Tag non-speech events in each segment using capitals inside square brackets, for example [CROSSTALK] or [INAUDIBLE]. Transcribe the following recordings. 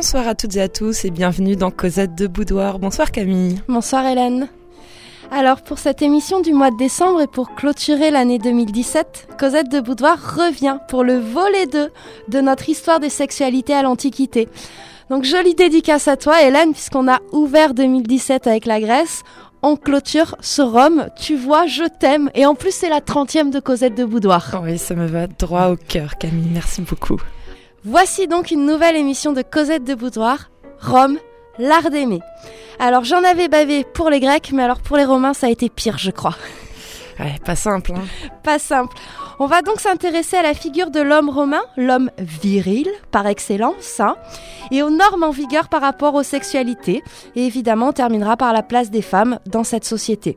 Bonsoir à toutes et à tous et bienvenue dans Cosette de Boudoir. Bonsoir Camille. Bonsoir Hélène. Alors pour cette émission du mois de décembre et pour clôturer l'année 2017, Cosette de Boudoir revient pour le volet 2 de notre histoire des sexualités à l'Antiquité. Donc jolie dédicace à toi Hélène puisqu'on a ouvert 2017 avec la Grèce. On clôture ce Rome, tu vois, je t'aime. Et en plus, c'est la 30e de Cosette de Boudoir. Oui, ça me va droit au cœur, Camille. Merci beaucoup. Voici donc une nouvelle émission de Cosette de Boudoir, Rome, l'art d'aimer. Alors j'en avais bavé pour les Grecs, mais alors pour les Romains, ça a été pire, je crois. Ouais, pas simple. Hein. Pas simple. On va donc s'intéresser à la figure de l'homme romain, l'homme viril par excellence, hein, et aux normes en vigueur par rapport aux sexualités. Et évidemment, on terminera par la place des femmes dans cette société.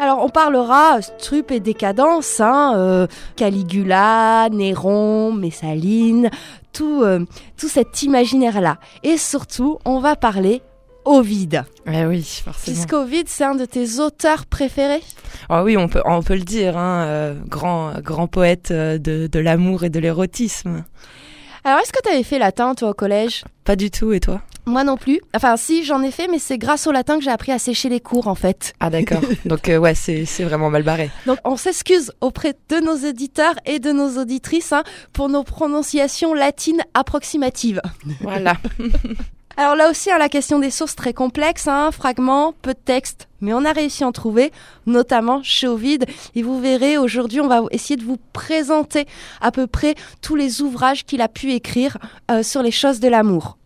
Alors, on parlera strup et décadence, hein, euh, Caligula, Néron, Messaline, tout, euh, tout cet imaginaire-là. Et surtout, on va parler Ovide. Eh oui, forcément. Puisqu'Ovide, c'est un de tes auteurs préférés? Ah oui, on peut, on peut le dire, hein, euh, grand, grand poète de, de l'amour et de l'érotisme. Alors, est-ce que tu avais fait latin, toi, au collège? Pas du tout, et toi? Moi non plus. Enfin, si, j'en ai fait, mais c'est grâce au latin que j'ai appris à sécher les cours, en fait. Ah d'accord. [LAUGHS] Donc euh, ouais, c'est c'est vraiment mal barré. Donc, on s'excuse auprès de nos éditeurs et de nos auditrices hein, pour nos prononciations latines approximatives. Voilà. [LAUGHS] Alors là aussi, hein, la question des sources très complexe, hein, fragments, peu de texte, mais on a réussi à en trouver, notamment chez Ovide. Et vous verrez, aujourd'hui, on va essayer de vous présenter à peu près tous les ouvrages qu'il a pu écrire euh, sur les choses de l'amour.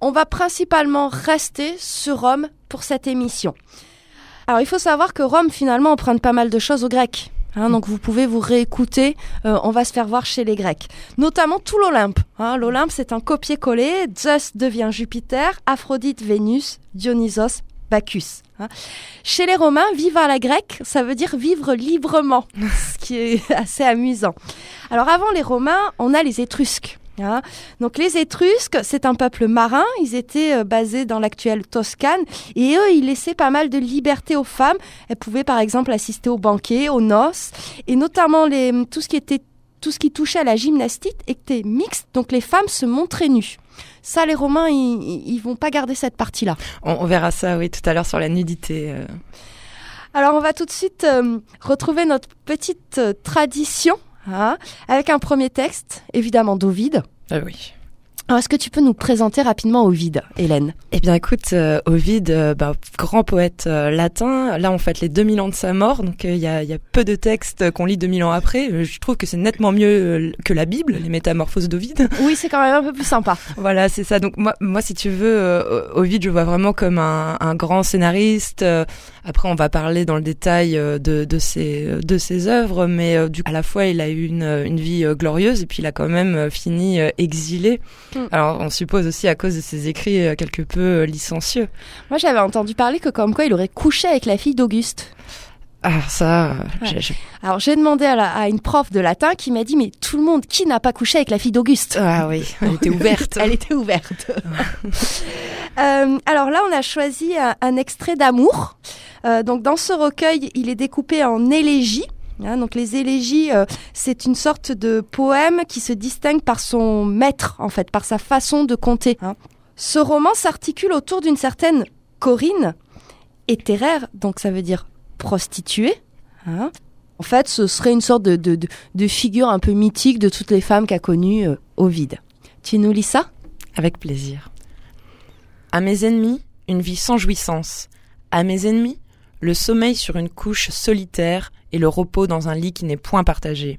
On va principalement rester sur Rome pour cette émission. Alors il faut savoir que Rome finalement emprunte pas mal de choses aux Grecs. Hein, donc vous pouvez vous réécouter, euh, on va se faire voir chez les Grecs. Notamment tout l'Olympe. hein. L'Olympe c'est un copier-coller, Zeus devient Jupiter, Aphrodite Vénus, Dionysos Bacchus. hein. Chez les Romains, vivre à la grecque, ça veut dire vivre librement, [LAUGHS] ce qui est assez amusant. Alors avant les Romains, on a les Étrusques. Hein. Donc les Étrusques, c'est un peuple marin, ils étaient euh, basés dans l'actuelle Toscane et eux, ils laissaient pas mal de liberté aux femmes. Elles pouvaient par exemple assister aux banquets, aux noces et notamment les, tout ce qui était tout ce qui touchait à la gymnastique était mixte, donc les femmes se montraient nues. Ça, les Romains, ils, vont pas garder cette partie-là. On, on verra ça oui tout à l'heure sur la nudité. euh. Alors, on va tout de suite euh, retrouver notre petite euh, tradition hein, avec un premier texte, évidemment d'Ovide. Ah oui. Alors, est-ce que tu peux nous présenter rapidement Ovide, Hélène? Eh bien écoute, euh, Ovide, euh, bah, grand poète euh, latin, là on fête les 2000 ans de sa mort, donc euh, il y, a, il y a peu de textes qu'on lit 2000 ans après. Je trouve que c'est nettement mieux euh, que la Bible, les métamorphoses d'Ovide. [LAUGHS] Oui, c'est quand même un peu plus sympa. voilà, c'est ça. Donc moi, moi si tu veux, euh, Ovide, je vois vraiment comme un, un grand scénariste. Euh, après, on va parler dans le détail euh, de, de, ses, de ses œuvres, mais euh, à la fois, il a eu une, une vie euh, glorieuse et puis il a quand même euh, fini euh, exilé. Mm. Alors on suppose aussi à cause de ses écrits euh, quelque peu euh, licencieux. Moi, j'avais entendu parler que comme quoi il aurait couché avec la fille d'Auguste. Ah ça, euh, Ouais. j'ai- Alors, j'ai demandé à, la- à une prof de latin qui m'a dit, mais tout le monde, qui n'a pas couché avec la fille d'Auguste? Ah oui, elle était ouverte. [LAUGHS] Elle était ouverte. [LAUGHS] Euh, alors là, on a choisi un, un extrait d'amour. Euh, donc dans ce recueil, il est découpé en élégies. Hein, donc les élégies, euh, c'est une sorte de poème qui se distingue par son maître, en fait, par sa façon de compter. hein. Ce roman s'articule autour d'une certaine Corinne, hétéraire, donc ça veut dire prostituée. hein. En fait, ce serait une sorte de figure un peu mythique de toutes les femmes qu'a connues euh, Ovide. Tu nous lis ça? Avec plaisir. À mes ennemis, une vie sans jouissance. À mes ennemis, le sommeil sur une couche solitaire et le repos dans un lit qui n'est point partagé.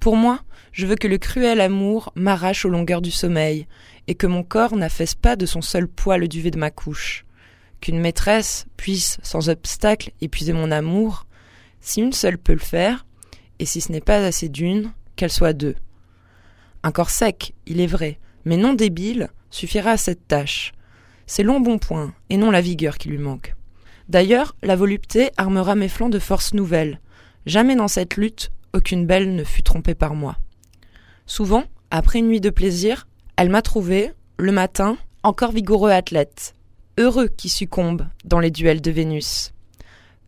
Pour moi, je veux que le cruel amour m'arrache aux longueurs du sommeil, et que mon corps n'affaisse pas de son seul poids le duvet de ma couche. Qu'une maîtresse puisse, sans obstacle, épuiser mon amour, si une seule peut le faire, et si ce n'est pas assez d'une, qu'elle soit deux. Un corps sec, il est vrai, mais non débile, suffira à cette tâche. C'est l'embonpoint, et non la vigueur qui lui manque. D'ailleurs, la volupté armera mes flancs de forces nouvelles. Jamais dans cette lutte, aucune belle ne fut trompée par moi. Souvent, après une nuit de plaisir, elle m'a trouvé, le matin, encore vigoureux athlète, heureux qui succombe dans les duels de Vénus.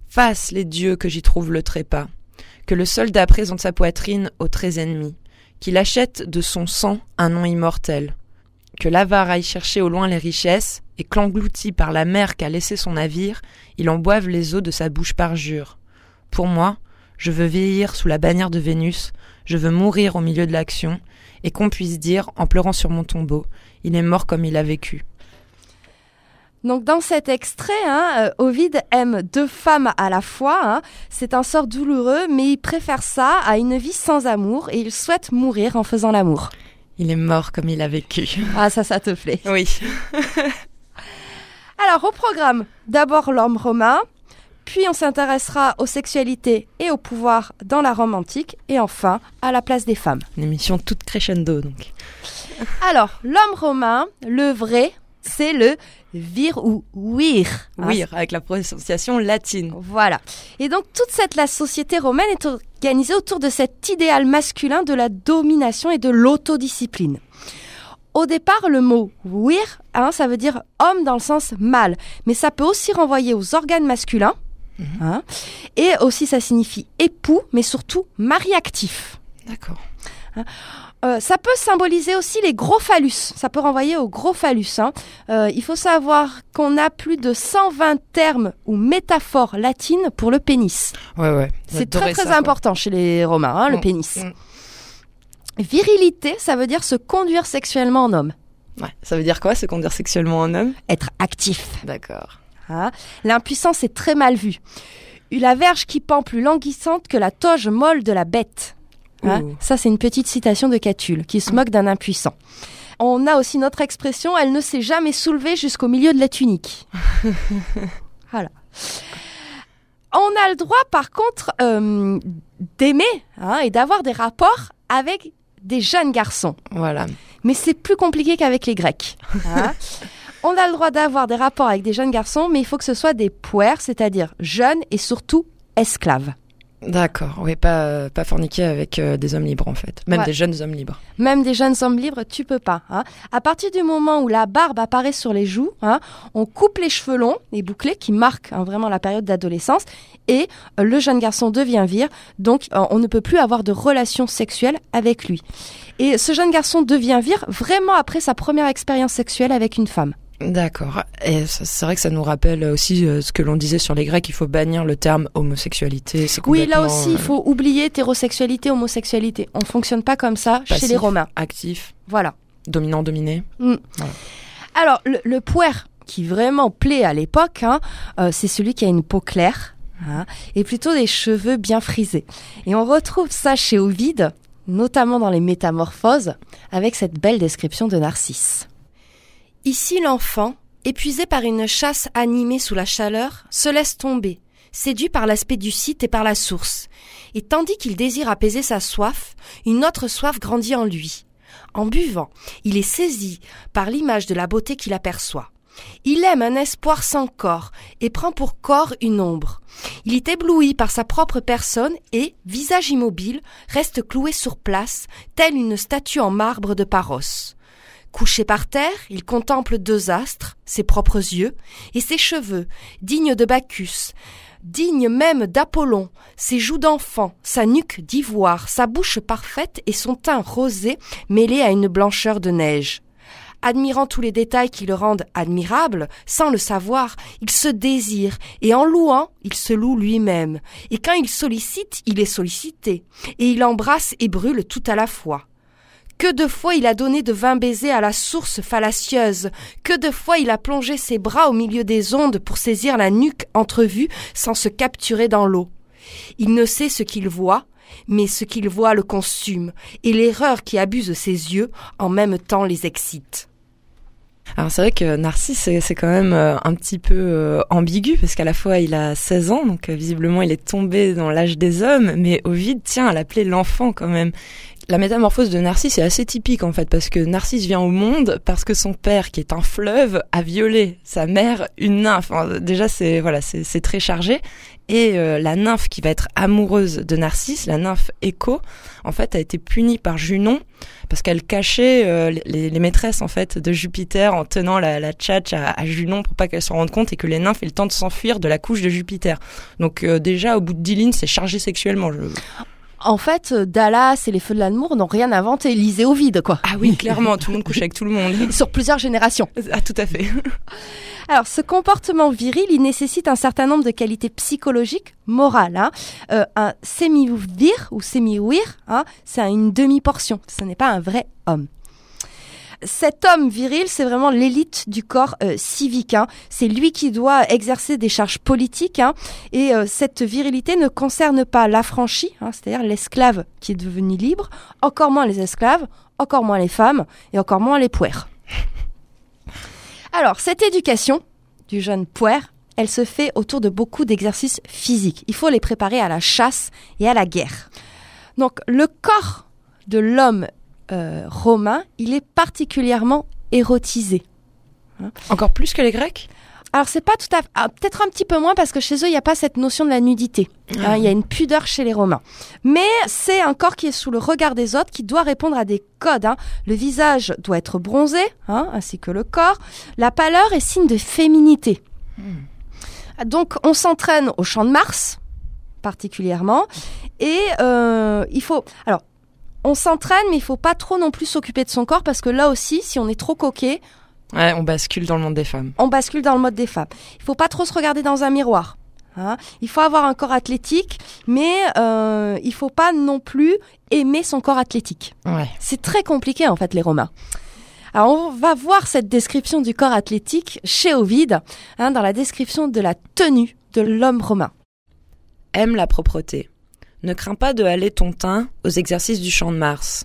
Fasse les dieux que j'y trouve le trépas, que le soldat présente sa poitrine aux traits ennemis, qu'il achète de son sang un nom immortel, Que l'avare aille chercher au loin les richesses, et qu'englouti par la mer qu'a laissé son navire, il en boive les eaux de sa bouche parjure. Pour moi, je veux vieillir sous la bannière de Vénus, je veux mourir au milieu de l'action, et qu'on puisse dire, en pleurant sur mon tombeau, il est mort comme il a vécu. Donc dans cet extrait, hein, euh, Ovide aime deux femmes à la fois. Hein. C'est un sort douloureux, mais il préfère ça à une vie sans amour et il souhaite mourir en faisant l'amour. Il est mort comme il a vécu. Ah ça, ça te plaît. Oui. [LAUGHS] Alors au programme, d'abord l'homme romain, puis on s'intéressera aux sexualités et au pouvoir dans la Rome antique, et enfin à la place des femmes. Une émission toute crescendo donc. Alors l'homme romain, le vrai, c'est le vir ou wir. hein. Avec la prononciation latine. Voilà. Et donc toute cette la société romaine est organisée autour de cet idéal masculin de la domination et de l'autodiscipline. Au départ, le mot wir, hein, ça veut dire homme dans le sens mâle, mais ça peut aussi renvoyer aux organes masculins. hein, et aussi, ça signifie époux, mais surtout mari actif. D'accord. Euh, ça peut symboliser aussi les gros phallus. Ça peut renvoyer aux gros phallus. hein. Euh, il faut savoir qu'on a plus de 120 termes ou métaphores latines pour le pénis. Ouais, ouais. C'est très très ça, quoi. important chez les Romains, hein, le Mm, pénis. mm. Virilité, ça veut dire se conduire sexuellement en homme, Ouais. Ça veut dire quoi, se conduire sexuellement en homme? Être actif. D'accord. hein. L'impuissance est très mal vue. La verge qui pend plus languissante que la toge molle de la bête. Ouh. Ça, c'est une petite citation de Catulle qui se moque d'un impuissant. On a aussi notre expression, elle ne s'est jamais soulevée jusqu'au milieu de la tunique. [LAUGHS] voilà. On a le droit, par contre, euh, d'aimer hein, et d'avoir des rapports avec des jeunes garçons. Voilà. Mais c'est plus compliqué qu'avec les Grecs. hein. [LAUGHS] On a le droit d'avoir des rapports avec des jeunes garçons, mais il faut que ce soit des puères, c'est-à-dire jeunes et surtout esclaves. D'accord. Oui, pas, euh, pas forniquer avec euh, des hommes libres en fait. Même Ouais. des jeunes hommes libres. Même des jeunes hommes libres, tu peux pas. hein. À partir du moment où la barbe apparaît sur les joues, hein, on coupe les cheveux longs, les bouclés, qui marquent hein, vraiment la période d'adolescence, et euh, le jeune garçon devient vire, donc euh, on ne peut plus avoir de relations sexuelles avec lui. Et ce jeune garçon devient vire vraiment après sa première expérience sexuelle avec une femme. D'accord. Et c'est vrai que ça nous rappelle aussi euh, ce que l'on disait sur les Grecs, il faut bannir le terme homosexualité. Oui, là aussi, il euh, faut oublier hétérosexualité, homosexualité. On fonctionne pas comme ça chez les Romains. actif, Voilà. dominant, dominé. Alors, le, le puer qui vraiment plaît à l'époque, hein, euh, c'est celui qui a une peau claire hein, et plutôt des cheveux bien frisés. Et on retrouve ça chez Ovide, notamment dans les Métamorphoses, avec cette belle description de Narcisse. Ici, l'enfant, épuisé par une chasse animée sous la chaleur, se laisse tomber, séduit par l'aspect du site et par la source. Et tandis qu'il désire apaiser sa soif, une autre soif grandit en lui. En buvant, il est saisi par l'image de la beauté qu'il aperçoit. Il aime un espoir sans corps et prend pour corps une ombre. Il est ébloui par sa propre personne et, visage immobile, reste cloué sur place, telle une statue en marbre de Paros. Couché par terre, il contemple deux astres, ses propres yeux, et ses cheveux, dignes de Bacchus, dignes même d'Apollon, ses joues d'enfant, sa nuque d'ivoire, sa bouche parfaite et son teint rosé mêlé à une blancheur de neige. Admirant tous les détails qui le rendent admirable, sans le savoir, il se désire, et en louant, il se loue lui-même. Et quand il sollicite, il est sollicité, et il embrasse et brûle tout à la fois. Que de fois il a donné de vains baisers à la source fallacieuse, que de fois il a plongé ses bras au milieu des ondes pour saisir la nuque entrevue sans se capturer dans l'eau. Il ne sait ce qu'il voit, mais ce qu'il voit le consume, et l'erreur qui abuse ses yeux en même temps les excite. Alors c'est vrai que Narcisse c'est quand même euh, un petit peu euh, ambigu parce qu'à la fois il a 16 ans donc euh, visiblement il est tombé dans l'âge des hommes mais Ovide tient à l'appeler l'enfant quand même. La métamorphose de Narcisse est assez typique en fait parce que Narcisse vient au monde parce que son père qui est un fleuve a violé sa mère une nymphe. Déjà c'est voilà c'est très chargé et euh, la nymphe qui va être amoureuse de Narcisse, la nymphe Écho, en fait a été punie par Junon parce qu'elle cachait euh, les, maîtresses en fait de Jupiter en tenant la, la tchatch à, à Junon pour pas qu'elle s'en rende compte et que les nymphes aient le temps de s'enfuir de la couche de Jupiter. Donc euh, déjà au bout de 10 lignes c'est chargé sexuellement. Je... En fait, euh, Dallas et les Feux de l'amour n'ont rien inventé. Lisez au vide, quoi. Ah oui, clairement, tout le monde couche avec tout le monde. [LAUGHS] Sur plusieurs générations. Ah, tout à fait. [LAUGHS] Alors, ce comportement viril, il nécessite un certain nombre de qualités psychologiques, morales. hein. Euh, un semi-vir ou semi-wir, hein, c'est une demi-portion. Ce n'est pas un vrai homme. Cet homme viril, c'est vraiment l'élite du corps euh, civique. hein. C'est lui qui doit exercer des charges politiques. hein. Et euh, cette virilité ne concerne pas l'affranchi, hein, c'est-à-dire l'esclave qui est devenu libre, encore moins les esclaves, encore moins les femmes et encore moins les puères. [LAUGHS] Alors, cette éducation du jeune puère, elle se fait autour de beaucoup d'exercices physiques. Il faut les préparer à la chasse et à la guerre. Donc, le corps de l'homme euh, romain, il est particulièrement érotisé. Encore plus que les Grecs? Alors, c'est pas tout à fait. ah, Peut-être un petit peu moins parce que chez eux, il n'y a pas cette notion de la nudité. Hein, Il y a une pudeur chez les Romains. Mais c'est un corps qui est sous le regard des autres, qui doit répondre à des codes. hein. Le visage doit être bronzé, hein, ainsi que le corps. La pâleur est signe de féminité. Donc, on s'entraîne au champ de Mars, particulièrement. Et euh, il faut. Alors. On s'entraîne, mais il faut pas trop non plus s'occuper de son corps parce que là aussi, si on est trop coquet, Ouais, on bascule dans le monde des femmes. on bascule dans le mode des femmes. Il faut pas trop se regarder dans un miroir. hein. Il faut avoir un corps athlétique, mais euh, il faut pas non plus aimer son corps athlétique. Ouais. C'est très compliqué en fait les Romains. Alors on va voir cette description du corps athlétique chez Ovide, hein, dans la description de la tenue de l'homme romain. Aime la propreté. Ne crains pas de haler ton teint aux exercices du champ de Mars.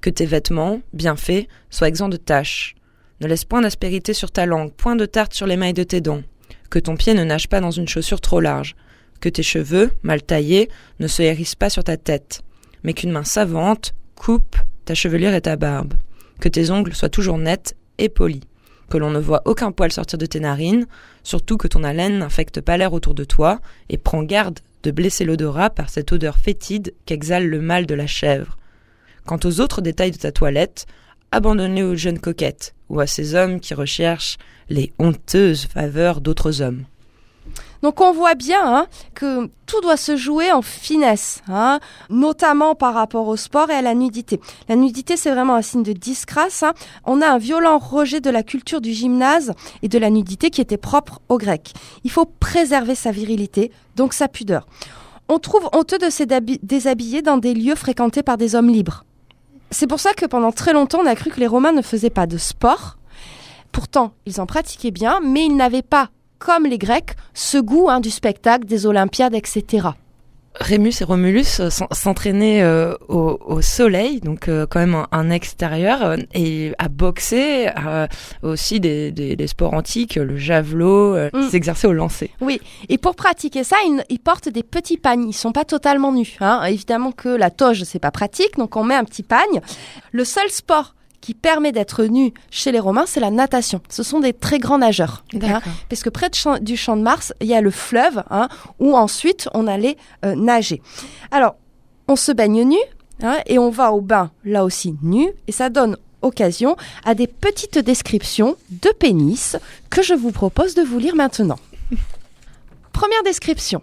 Que tes vêtements, bien faits, soient exempts de taches. Ne laisse point d'aspérité sur ta langue, point de tarte sur les mailles de tes dents. Que ton pied ne nage pas dans une chaussure trop large. Que tes cheveux, mal taillés, ne se hérissent pas sur ta tête. Mais qu'une main savante coupe ta chevelure et ta barbe. Que tes ongles soient toujours nets et polis. Que l'on ne voit aucun poil sortir de tes narines, surtout que ton haleine n'infecte pas l'air autour de toi, et prends garde de blesser l'odorat par cette odeur fétide qu'exhale le mâle de la chèvre. Quant aux autres détails de ta toilette, abandonne-les aux jeunes coquettes ou à ces hommes qui recherchent les honteuses faveurs d'autres hommes. Donc on voit bien hein, que tout doit se jouer en finesse, hein, notamment par rapport au sport et à la nudité. La nudité, c'est vraiment un signe de disgrâce. hein. On a un violent rejet de la culture du gymnase et de la nudité qui était propre aux Grecs. Il faut préserver sa virilité, donc sa pudeur. On trouve honteux de se déshabiller dans des lieux fréquentés par des hommes libres. C'est pour ça que pendant très longtemps, on a cru que les Romains ne faisaient pas de sport. Pourtant, ils en pratiquaient bien, mais ils n'avaient pas, comme les Grecs, ce goût hein, du spectacle, des Olympiades, etc. Rémus et Romulus euh, s'en- s'entraînaient euh, au, au soleil, donc euh, quand même un, un extérieur, euh, et à boxer, aussi des, des- des sports antiques, le javelot, Mm. ils s'exerçaient au lancer. Oui, et pour pratiquer ça, ils, ils portent des petits pagnes. Ils sont pas totalement nus. Hein. Évidemment que la toge, c'est pas pratique, donc on met un petit pagne. Le seul sport qui permet d'être nu chez les Romains, c'est la natation. Ce sont des très grands nageurs. hein. Parce que près de champ- du champ de Mars, il y a le fleuve hein, où ensuite on allait euh, nager. Alors, on se baigne nu hein, et on va au bain là aussi nu et ça donne occasion à des petites descriptions de pénis que je vous propose de vous lire maintenant. [LAUGHS] Première description.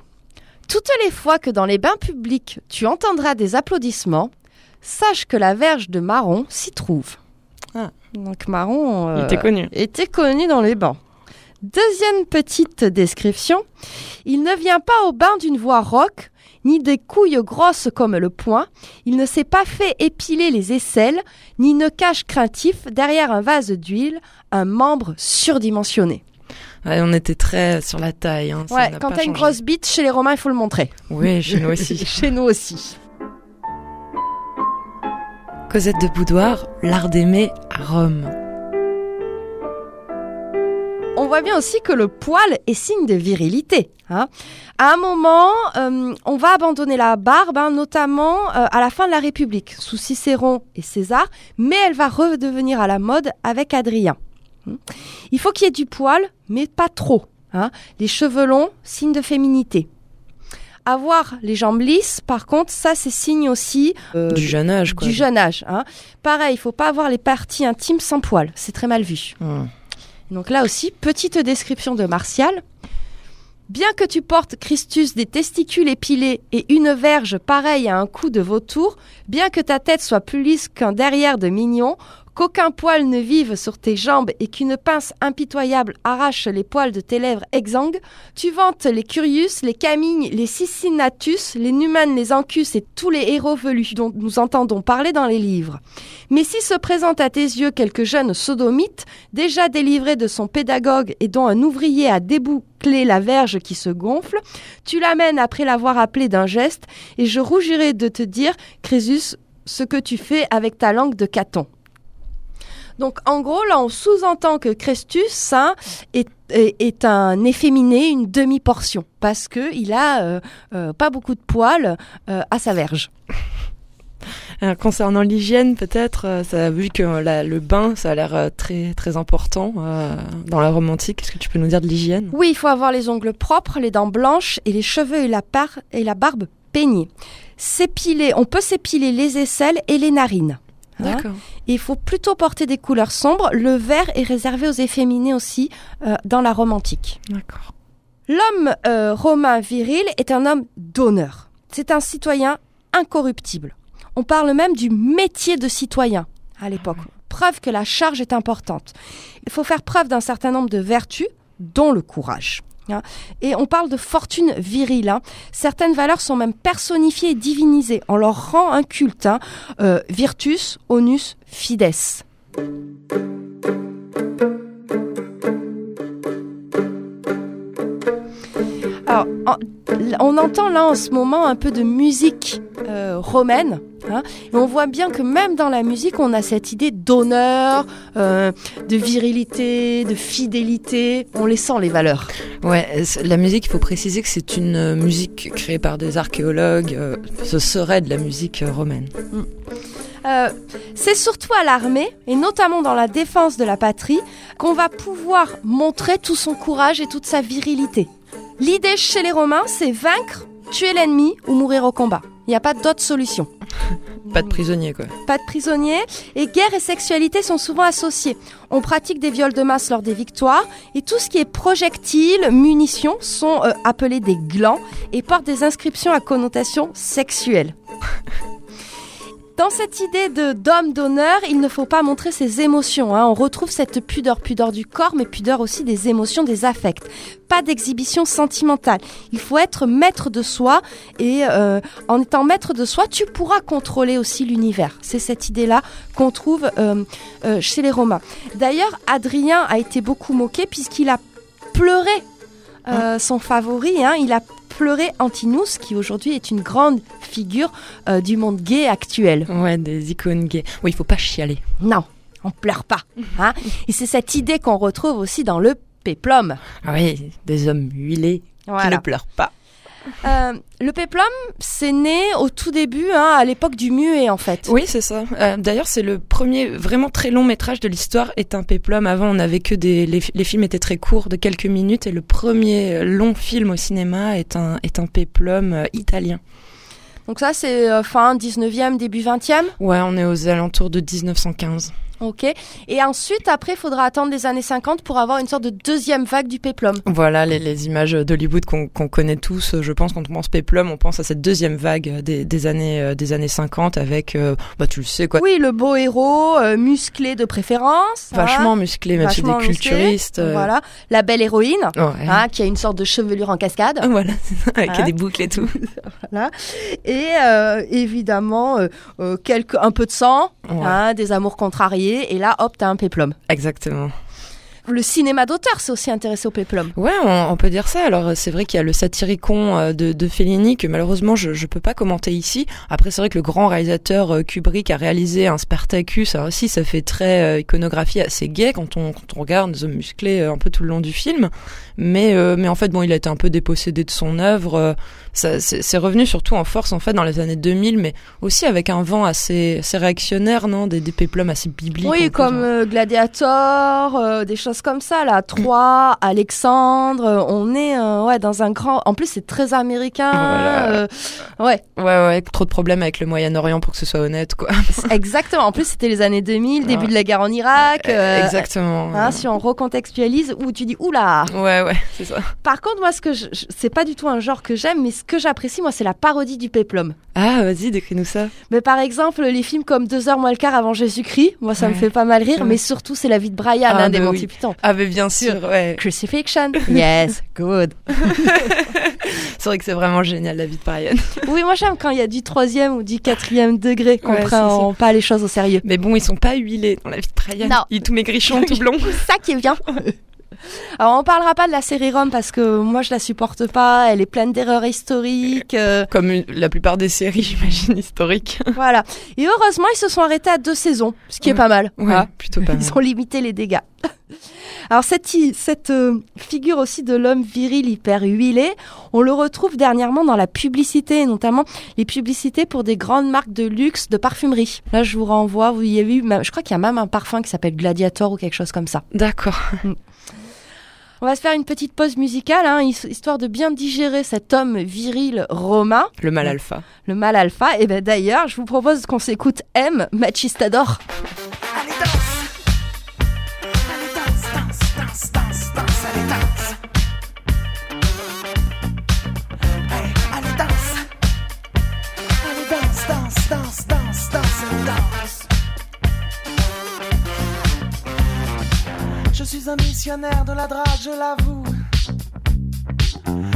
Toutes les fois que dans les bains publics tu entendras des applaudissements, sache que la verge de marron s'y trouve. Ah. Donc marron euh, était connu. était connu dans les bains. Deuxième petite description. Il ne vient pas au bain d'une voix rauque, ni des couilles grosses comme le poing. Il ne s'est pas fait épiler les aisselles, ni ne cache craintif derrière un vase d'huile un membre surdimensionné. Ouais, on était très sur la taille. Hein, Ouais, quand t'as une grosse bite, chez les Romains, il faut le montrer. Oui, chez nous aussi. [LAUGHS] chez nous aussi. Cosette de Boudoir, l'art d'aimer à Rome. On voit bien aussi que le poil est signe de virilité. hein. À un moment, euh, on va abandonner la barbe, hein, notamment euh, à la fin de la République, sous Cicéron et César, mais elle va redevenir à la mode avec Adrien. Hmm. Il faut qu'il y ait du poil, mais pas trop. hein. Les cheveux longs, signe de féminité. Avoir les jambes lisses, par contre, ça c'est signe aussi euh, du jeune âge, quoi. du jeune âge. hein. Pareil, il faut pas avoir les parties intimes sans poil, c'est très mal vu. Hum. Donc là aussi, petite description de Martial. Bien que tu portes, Christus, des testicules épilés et une verge pareille à un cou de vautour, bien que ta tête soit plus lisse qu'un derrière de mignon, qu'aucun poil ne vive sur tes jambes et qu'une pince impitoyable arrache les poils de tes lèvres exsangues, tu vantes les Curius, les Camignes, les Cicinatus, les Numanes, les Ancus et tous les héros velus dont nous entendons parler dans les livres. Mais si se présente à tes yeux quelque jeune sodomite, déjà délivré de son pédagogue et dont un ouvrier a débouclé la verge qui se gonfle, tu l'amènes après l'avoir appelé d'un geste, et je rougirai de te dire, Crésus, ce que tu fais avec ta langue de caton. Donc en gros, là, on sous-entend que Crestus est, est, un efféminé, une demi-portion, parce qu'il a euh, euh, pas beaucoup de poils euh, à sa verge. Concernant l'hygiène, peut-être, ça, vu que la, le bain, ça a l'air très très important dans la romantique. Est-ce que tu peux nous dire de l'hygiène? Oui, il faut avoir les ongles propres, les dents blanches et les cheveux et la, par et la barbe peignés. S'épiler, on peut s'épiler les aisselles et les narines. Hein. Il faut plutôt porter des couleurs sombres. Le vert est réservé aux efféminés aussi euh, dans la romantique. D'accord. L'homme euh, romain viril est un homme d'honneur. C'est un citoyen incorruptible. On parle même du métier de citoyen à l'époque. Preuve que la charge est importante. Il faut faire preuve d'un certain nombre de vertus, dont le courage. Hein. Et on parle de fortune virile. Hein. Certaines valeurs sont même personnifiées et divinisées. On leur rend un culte. Hein. Euh, virtus, onus, fides. Alors, en- on entend là en ce moment un peu de musique euh, romaine. hein, et on voit bien que même dans la musique, on a cette idée d'honneur, euh, de virilité, de fidélité. On les sent, les valeurs. Ouais, la musique, il faut préciser que c'est une euh, musique créée par des archéologues. euh, ce serait de la musique romaine. Euh, c'est surtout à l'armée, et notamment dans la défense de la patrie, qu'on va pouvoir montrer tout son courage et toute sa virilité. L'idée chez les Romains, c'est vaincre, tuer l'ennemi ou mourir au combat. Il n'y a pas d'autre solution. Pas de prisonniers, quoi. Pas de prisonniers, et guerre et sexualité sont souvent associés. On pratique des viols de masse lors des victoires, et tout ce qui est projectiles, munitions, sont euh, appelés des glands et portent des inscriptions à connotation sexuelle. Dans cette idée de d'homme d'honneur, il ne faut pas montrer ses émotions. hein. On retrouve cette pudeur, pudeur du corps, mais pudeur aussi des émotions, des affects. Pas d'exhibition sentimentale. Il faut être maître de soi, et euh, en étant maître de soi, tu pourras contrôler aussi l'univers. C'est cette idée-là qu'on trouve euh, euh, chez les Romains. D'ailleurs, Adrien a été beaucoup moqué puisqu'il a pleuré euh, son favori. hein. il a pleuré Antinous, qui aujourd'hui est une grande figure euh, du monde gay actuel. Ouais, des icônes gays. Oui, il faut pas chialer. Non, on pleure pas. Hein [LAUGHS] Et c'est cette idée qu'on retrouve aussi dans le péplum. Ah oui, des hommes huilés qui ne pleurent pas. Euh, le péplum, c'est né au tout début, hein, à l'époque du muet en fait. Oui, c'est ça. Euh, D'ailleurs, c'est le premier vraiment très long métrage de l'histoire est un péplum. Avant, on n'avait que des les, les films étaient très courts, de quelques minutes, et le premier long film au cinéma est un est un péplum euh, italien. Donc ça, c'est fin 19e, début 20e. Ouais, on est aux alentours de 1915. Ok. Et ensuite, après, il faudra attendre les années 50 pour avoir une sorte de deuxième vague du péplum. Voilà les, les images d'Hollywood qu'on qu'on connaît tous. Je pense quand on pense péplum, on pense à cette deuxième vague des, des années euh, des années 50 avec euh, bah tu le sais quoi, Oui, le beau héros, euh, musclé de préférence. hein, vachement musclé, même des vachement musclé. culturistes. euh, Voilà. La belle héroïne, Ouais. hein, qui a une sorte de chevelure en cascade. [LAUGHS] Voilà, avec Hein des boucles et tout. [LAUGHS] Voilà. Et euh, évidemment, euh, euh, quelques, un peu de sang, Ouais. hein, des amours contrariés. Et là, hop, t'as un péplum. Exactement. Le cinéma d'auteur s'est aussi intéressé au péplum. Ouais, on, on peut dire ça. Alors c'est vrai qu'il y a le Satyricon euh, de, de Fellini que malheureusement je je peux pas commenter ici. Après c'est vrai que le grand réalisateur euh, Kubrick a réalisé un Spartacus. Alors aussi ça fait très euh, iconographie assez gay quand on quand on regarde des hommes musclés euh, un peu tout le long du film. Mais euh, mais en fait bon il a été un peu dépossédé de son œuvre. C'est revenu surtout en force en fait dans les années 2000, mais aussi avec un vent assez assez réactionnaire non? Des des péplums assez bibliques. Oui, comme Gladiator, des choses choses comme ça là. Troyes, Alexandre, on est euh, ouais dans un grand. En plus, c'est très américain. Voilà. euh, ouais, Ouais, ouais, trop de problèmes avec le Moyen-Orient pour que ce soit honnête, quoi. [LAUGHS] exactement. En plus, c'était les années 2000, début Ouais. de la guerre en Irak. euh, Exactement. hein, si on recontextualise, où tu dis oula. Ouais, ouais, c'est ça. Par contre, moi, ce que je, c'est pas du tout un genre que j'aime, mais ce que j'apprécie, moi, c'est la parodie du péplum. Ah, vas-y, décris-nous ça. Mais par exemple, les films comme Deux heures moins le quart avant Jésus-Christ, moi, ça me fait pas mal rire, Ouais. mais surtout, c'est la vie de Brian, Ah, hein, des bah Monty Ah, mais bien sûr, ouais. Crucifixion. [LAUGHS] Yes, good. [LAUGHS] C'est vrai que c'est vraiment génial, la vie de Brian. [LAUGHS] Oui, moi j'aime quand il y a du troisième ou du quatrième degré, qu'on Ouais, prend pas les choses au sérieux. Mais bon, ils sont pas huilés dans la vie de Brian. Non. Il est tout maigrichon, tout blond. ça qui est bien. Alors on parlera pas de la série Rome parce que moi je la supporte pas, elle est pleine d'erreurs historiques. euh, Comme une- la plupart des séries, [LAUGHS] j'imagine, historiques. voilà. Et heureusement ils se sont arrêtés à deux saisons, ce qui est pas mal. Ouais, Voilà. plutôt pas [LAUGHS] mal. Ils ont limité les dégâts. [LAUGHS] Alors cette, cette euh, figure aussi de l'homme viril hyper huilé, on le retrouve dernièrement dans la publicité, notamment les publicités pour des grandes marques de luxe de parfumerie. Là je vous renvoie, vous y avez même- je crois qu'il y a même un parfum qui s'appelle Gladiator ou quelque chose comme ça. D'accord. On va se faire une petite pause musicale, hein, his- histoire de bien digérer cet homme viril romain, Le mal alpha. le mal alpha. Et ben d'ailleurs, je vous propose qu'on s'écoute M, Machistador. De la drague, je l'avoue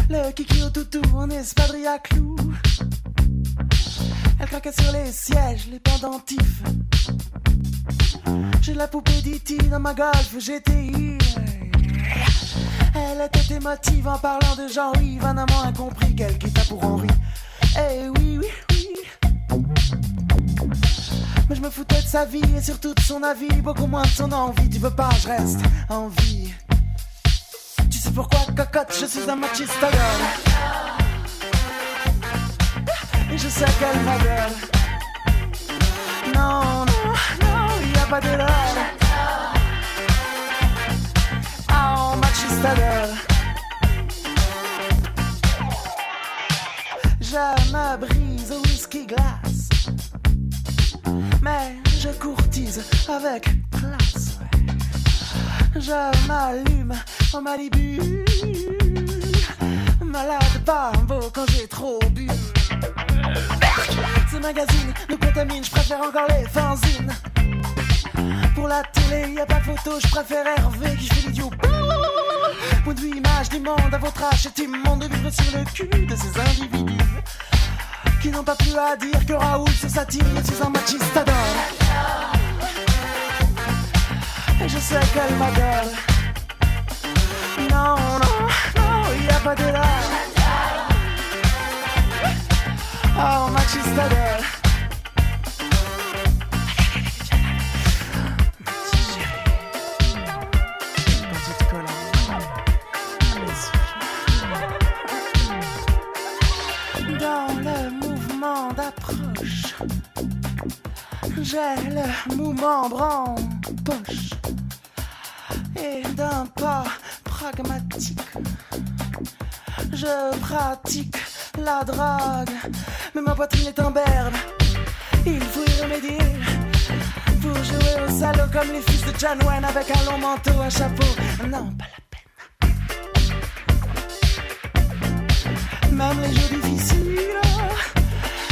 Le kiki au toutou en espadrille à clous Elle craquait sur les sièges, les pendentifs j'ai la poupée d'E.T. dans ma Golf GTI. Elle était émotive en parlant de Jean-Yves, un amant incompris qu'elle quitta pour Henri. Eh oui, oui. Mais je me foutais de sa vie et surtout de son avis, beaucoup moins de son envie. Tu veux pas, je reste en vie. Tu sais pourquoi, cocotte, je suis un machista girl. Et je sais qu'elle m'adore. Non, non, non, y a pas d'erreur. Oh, machista girl. Je me brise au whisky glace. Je courtise avec classe. Je m'allume en Malibu. Malade beau quand j'ai trop bu. Ce magazine nous contamine, je préfère encore les fanzines. Pour la télé, y a pas de photo, je préfère Hervé qui fait l'idiot. Point de vue image du monde à votre âge, c'est immonde de vivre sur le cul de ces individus qui n'ont pas plus à dire que Raoul se satire, suis un machista d'or. Et je sais qu'elle m'adore. Non, non, non, y a pas de là. Oh, machista j'ai le mouvement en poche. Et d'un pas pragmatique, je pratique la drague. Mais ma poitrine est en berne, il faut y remédier. Pour jouer au salaud comme les fils de John Wayne avec un long manteau, un chapeau. Non, pas la peine. Même les jours difficiles,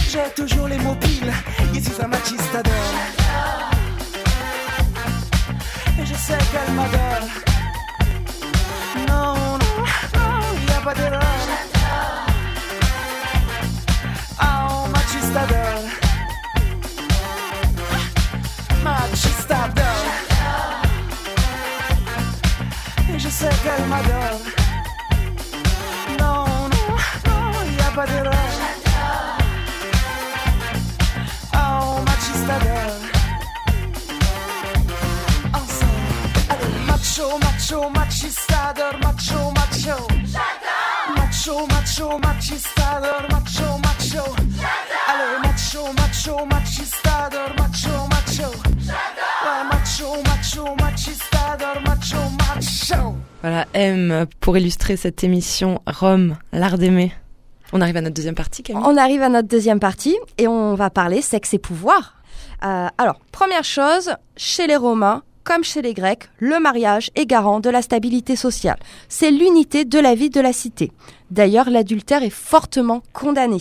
j'ai toujours les mots piles. Ici, un machista d'or. Et je sais qu'elle m'adore. Non, non, non, y a pas d'erreur. Oh, machista d'or. Machista d'or. Et je sais qu'elle m'adore. Non, non, non, y a pas d'erreur. Macho, macho, machistador, macho, macho. Macho, macho, machistador, macho, macho. Allez, macho, macho, machistador, macho, macho. Macho. macho, macho, machistador, macho, macho. Voilà, M pour illustrer cette émission Rome, l'art d'aimer. On arrive à notre deuxième partie, Camille. On arrive à notre deuxième partie et on va parler sexe et pouvoir. Euh, alors, première chose, chez les Romains, comme chez les Grecs, le mariage est garant de la stabilité sociale. C'est l'unité de la vie de la cité. D'ailleurs, l'adultère est fortement condamné.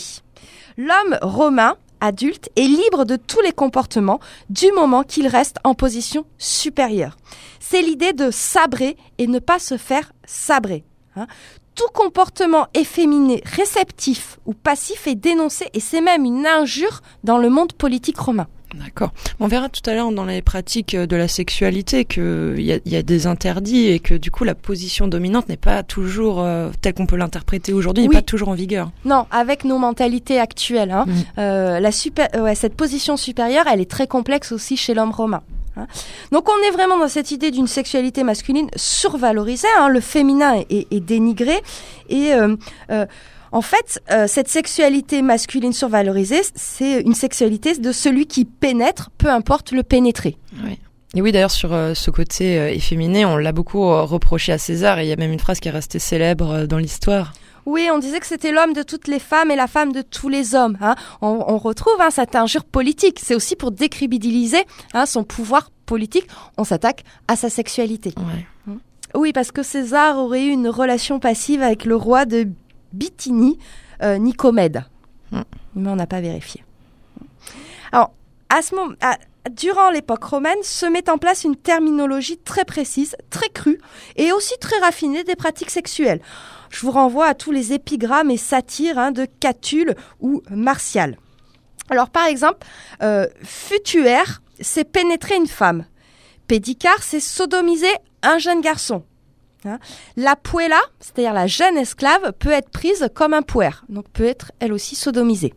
L'homme romain adulte est libre de tous les comportements du moment qu'il reste en position supérieure. C'est l'idée de sabrer et ne pas se faire sabrer. hein. Tout comportement efféminé, réceptif ou passif est dénoncé et c'est même une injure dans le monde politique romain. D'accord. On verra tout à l'heure dans les pratiques de la sexualité qu'il y, a- y a des interdits et que du coup la position dominante n'est pas toujours euh, telle qu'on peut l'interpréter aujourd'hui, n'est Oui. pas toujours en vigueur. Non, avec nos mentalités actuelles, hein, euh, la super, euh, ouais, cette position supérieure, elle est très complexe aussi chez l'homme romain. hein. Donc on est vraiment dans cette idée d'une sexualité masculine survalorisée, hein, le féminin est, est- dénigré et euh, euh, en fait, euh, cette sexualité masculine survalorisée, c'est une sexualité de celui qui pénètre, peu importe le pénétrer. Oui. Et oui, d'ailleurs, sur euh, ce côté euh, efféminé, on l'a beaucoup euh, reproché à César et il y a même une phrase qui est restée célèbre dans l'histoire. Oui, on disait que c'était l'homme de toutes les femmes et la femme de tous les hommes. hein. On, on retrouve hein, cette injure politique. C'est aussi pour décrédibiliser hein, son pouvoir politique. On s'attaque à sa sexualité. Ouais. Oui, parce que César aurait eu une relation passive avec le roi de Bithynie, euh, Nicomède. Mm. Mais on n'a pas vérifié. Alors, à ce moment, à- durant l'époque romaine, se met en place une terminologie très précise, très crue et aussi très raffinée des pratiques sexuelles. Je vous renvoie à tous les épigrammes et satires hein, de Catulle ou Martial. Alors, par exemple, euh, futuaire, c'est pénétrer une femme. Pédicard, c'est sodomiser un jeune garçon. Hein. La puella, c'est-à-dire la jeune esclave, peut être prise comme un puer, donc peut être elle aussi sodomisée.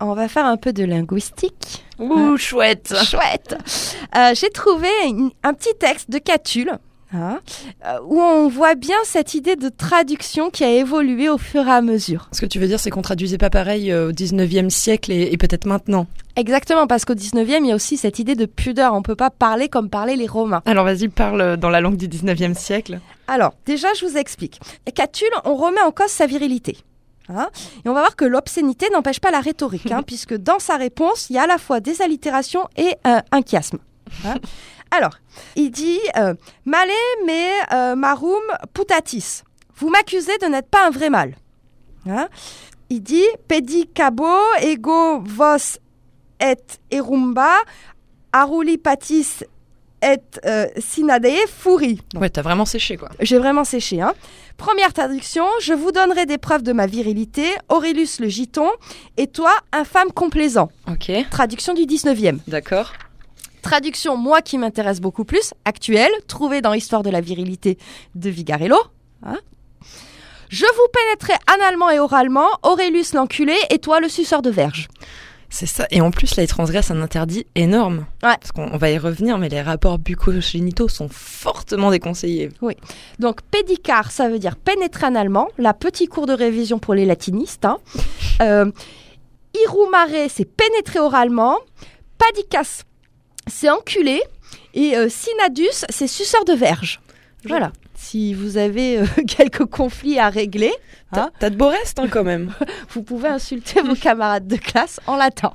On va faire un peu de linguistique. Ouh, chouette Chouette. Euh, J'ai trouvé une- un petit texte de Catulle. Hein, euh, où on voit bien cette idée de traduction qui a évolué au fur et à mesure. Ce que tu veux dire, c'est qu'on traduisait pas pareil euh, au 19e siècle et, et peut-être maintenant. Exactement, parce qu'au 19e, il y a aussi cette idée de pudeur. On peut pas parler comme parlaient les Romains. Alors vas-y, parle dans la langue du 19e siècle. Alors, déjà, je vous explique. Catulle, on remet en cause sa virilité. hein, et on va voir que l'obscénité n'empêche pas la rhétorique, hein, [LAUGHS] puisque dans sa réponse, il y a à la fois des allitérations et euh, un chiasme. hein. Alors, il dit euh, Male me euh, marum putatis. Vous m'accusez de n'être pas un vrai mâle. Hein? il dit Pedicabo ego vos et erumba aruli patis et euh, sinadee furi. Ouais, t'as vraiment séché quoi. J'ai vraiment séché. Hein. Première traduction, je vous donnerai des preuves de ma virilité, Aurélus le giton, et toi, infâme complaisant. Ok, Traduction du 19e. d'accord. Traduction, moi qui m'intéresse beaucoup plus, actuelle, trouvée dans Histoire de la virilité de Vigarello. Hein. je vous pénétrerai analement et oralement, Aurélus l'enculé, et toi le suceur de verge. C'est ça. Et en plus, là, il transgresse un interdit énorme. Ouais. Parce qu'on on va y revenir, mais les rapports bucco-génitaux sont fortement déconseillés. Donc pédicar, ça veut dire pénétrer analement, la petite cours de révision pour les latinistes. Hein. Euh, irumare, c'est pénétrer oralement. Padicas, c'est enculé. Et euh, synadus, c'est suceur de verge. Voilà. Si vous avez euh, [LAUGHS] quelques conflits à régler, T'as Hein de beaux restes hein, quand même. [LAUGHS] vous pouvez insulter vos [LAUGHS] camarades de classe en latin.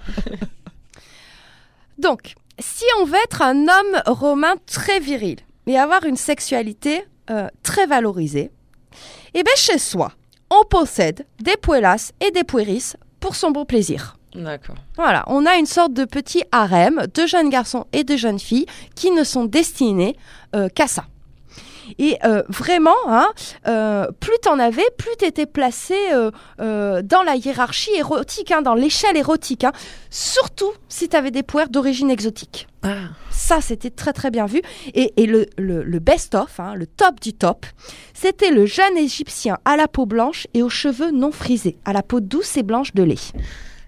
Donc, si on veut être un homme romain très viril et avoir une sexualité euh, très valorisée, eh bien chez soi, on possède des puellas et des pueris pour son bon plaisir. D'accord. Voilà, on a une sorte de petit harem de jeunes garçons et de jeunes filles qui ne sont destinés euh, qu'à ça. Et euh, vraiment, hein, euh, plus t'en avais, plus t'étais placé euh, dans la hiérarchie érotique, hein, dans l'échelle érotique. hein. Surtout si t'avais des poires d'origine exotique. Ah, Ça, c'était très très bien vu. Et, et le, le- le best-of, le top du top, c'était le jeune Égyptien à la peau blanche et aux cheveux non frisés, à la peau douce et blanche de lait.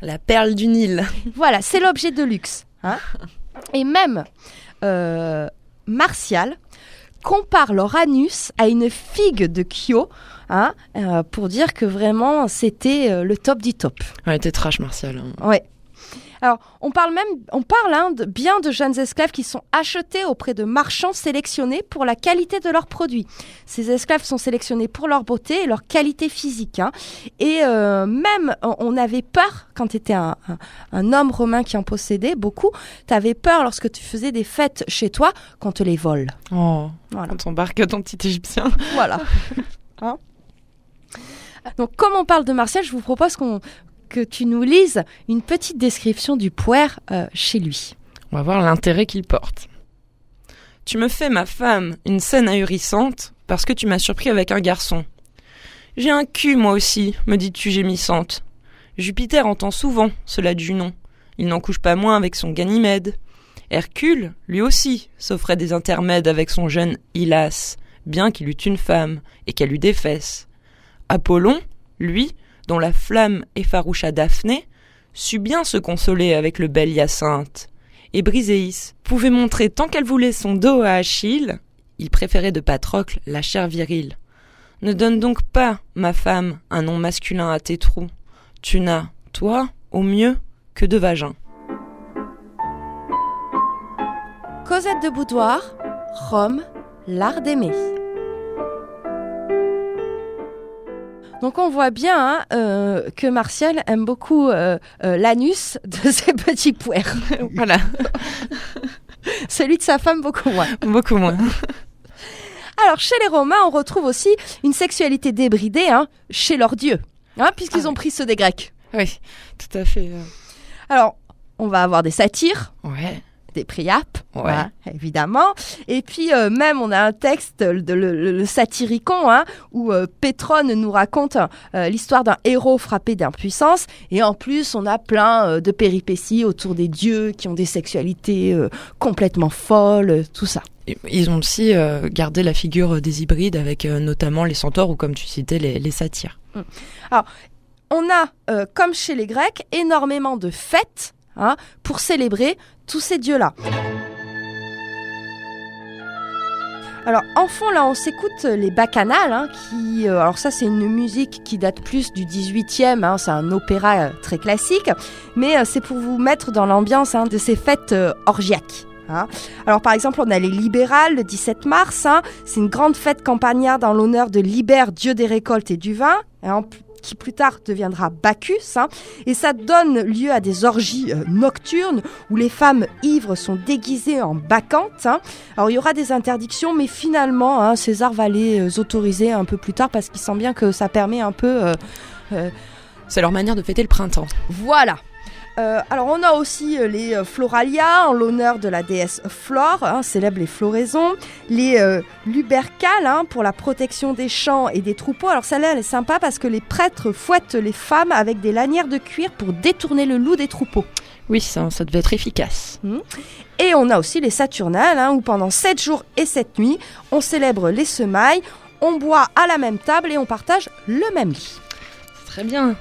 La perle du Nil. [LAUGHS] Voilà, c'est l'objet de luxe. hein. [LAUGHS] Et même euh, Martial compare leur anus à une figue de Kyo hein, euh, pour dire que vraiment c'était euh, le top du top. Elle était trash, Martial. hein. Ouais. Alors, on parle même, on parle hein, de, bien de jeunes esclaves qui sont achetés auprès de marchands sélectionnés pour la qualité de leurs produits. Ces esclaves sont sélectionnés pour leur beauté et leur qualité physique. hein. Et euh, même, on- avait peur, quand tu étais un, un- un homme romain qui en possédait beaucoup, tu avais peur lorsque tu faisais des fêtes chez toi qu'on te les vole. Oh, Voilà. quand on barque ton petit égyptien. Voilà. [LAUGHS] Hein Donc, comme on parle de Martial, je vous propose qu'on que tu nous lises une petite description du puer euh, chez lui. On va voir l'intérêt qu'il porte. Tu me fais, ma femme, une scène ahurissante parce que tu m'as surpris avec un garçon. J'ai un cul, moi aussi, me dis-tu gémissante. Jupiter entend souvent cela du nom. Il n'en couche pas moins avec son Ganymède. Hercule, lui aussi, s'offrait des intermèdes avec son jeune Hylas, bien qu'il eût une femme et qu'elle eût des fesses. Apollon, lui, dont la flamme effaroucha Daphné, sut bien se consoler avec le bel Hyacinthe. Et Briséis pouvait montrer tant qu'elle voulait son dos à Achille, il préférait de Patrocle la chair virile. Ne donne donc pas, ma femme, un nom masculin à tes trous. Tu n'as, toi, au mieux, que de vagin. Cosette de Boudoir, Rome, l'art d'aimer. Donc on voit bien hein, euh, que Martial aime beaucoup euh, euh, l'anus de [LAUGHS] ses petits puers. [LAUGHS] voilà, [LAUGHS] Celui de sa femme beaucoup moins. beaucoup moins. Alors chez les Romains, on retrouve aussi une sexualité débridée hein, chez leurs dieux, hein, puisqu'ils Ah ont pris ceux des Grecs. Oui, tout à fait. Alors on va avoir des satyres, Ouais, des priapes, Ouais. voilà, évidemment. Et puis euh, même on a un texte, de, le, le- le Satyricon, hein, où euh, Pétrone nous raconte euh, l'histoire d'un héros frappé d'impuissance. Et en plus, on a plein de péripéties autour des dieux qui ont des sexualités complètement folles, tout ça. Ils ont aussi gardé la figure des hybrides avec notamment les centaures ou comme tu citais les, les satyres. On a, comme chez les Grecs, énormément de fêtes hein, pour célébrer tous ces dieux-là. Alors en fond là on s'écoute les bacchanales hein, qui euh, alors ça c'est une musique qui date plus du 18e hein, c'est un opéra euh, très classique mais euh, c'est pour vous mettre dans l'ambiance de ces fêtes orgiaques. Alors par exemple on a les libérales le 17 mars c'est une grande fête campagnarde en l'honneur de Libère dieu des récoltes et du vin qui plus tard deviendra Bacchus hein, et ça donne lieu à des orgies euh, nocturnes où les femmes ivres sont déguisées en bacchantes. hein. Alors il y aura des interdictions, mais finalement, hein, César va les euh, autoriser un peu plus tard parce qu'il sent bien que ça permet un peu. euh, euh, C'est leur manière de fêter le printemps. voilà. Euh, alors on a aussi euh, les euh, Floralia en l'honneur de la déesse Flore, hein, célèbre les floraisons, les euh, Lubercales hein, pour la protection des champs et des troupeaux. Alors celle-là elle est sympa parce que les prêtres fouettent les femmes avec des lanières de cuir pour détourner le loup des troupeaux. Oui, ça, ça devait être efficace. Et on a aussi les Saturnales, hein, où pendant 7 jours et 7 nuits, on célèbre les semailles, on boit à la même table et on partage le même lit. Très bien.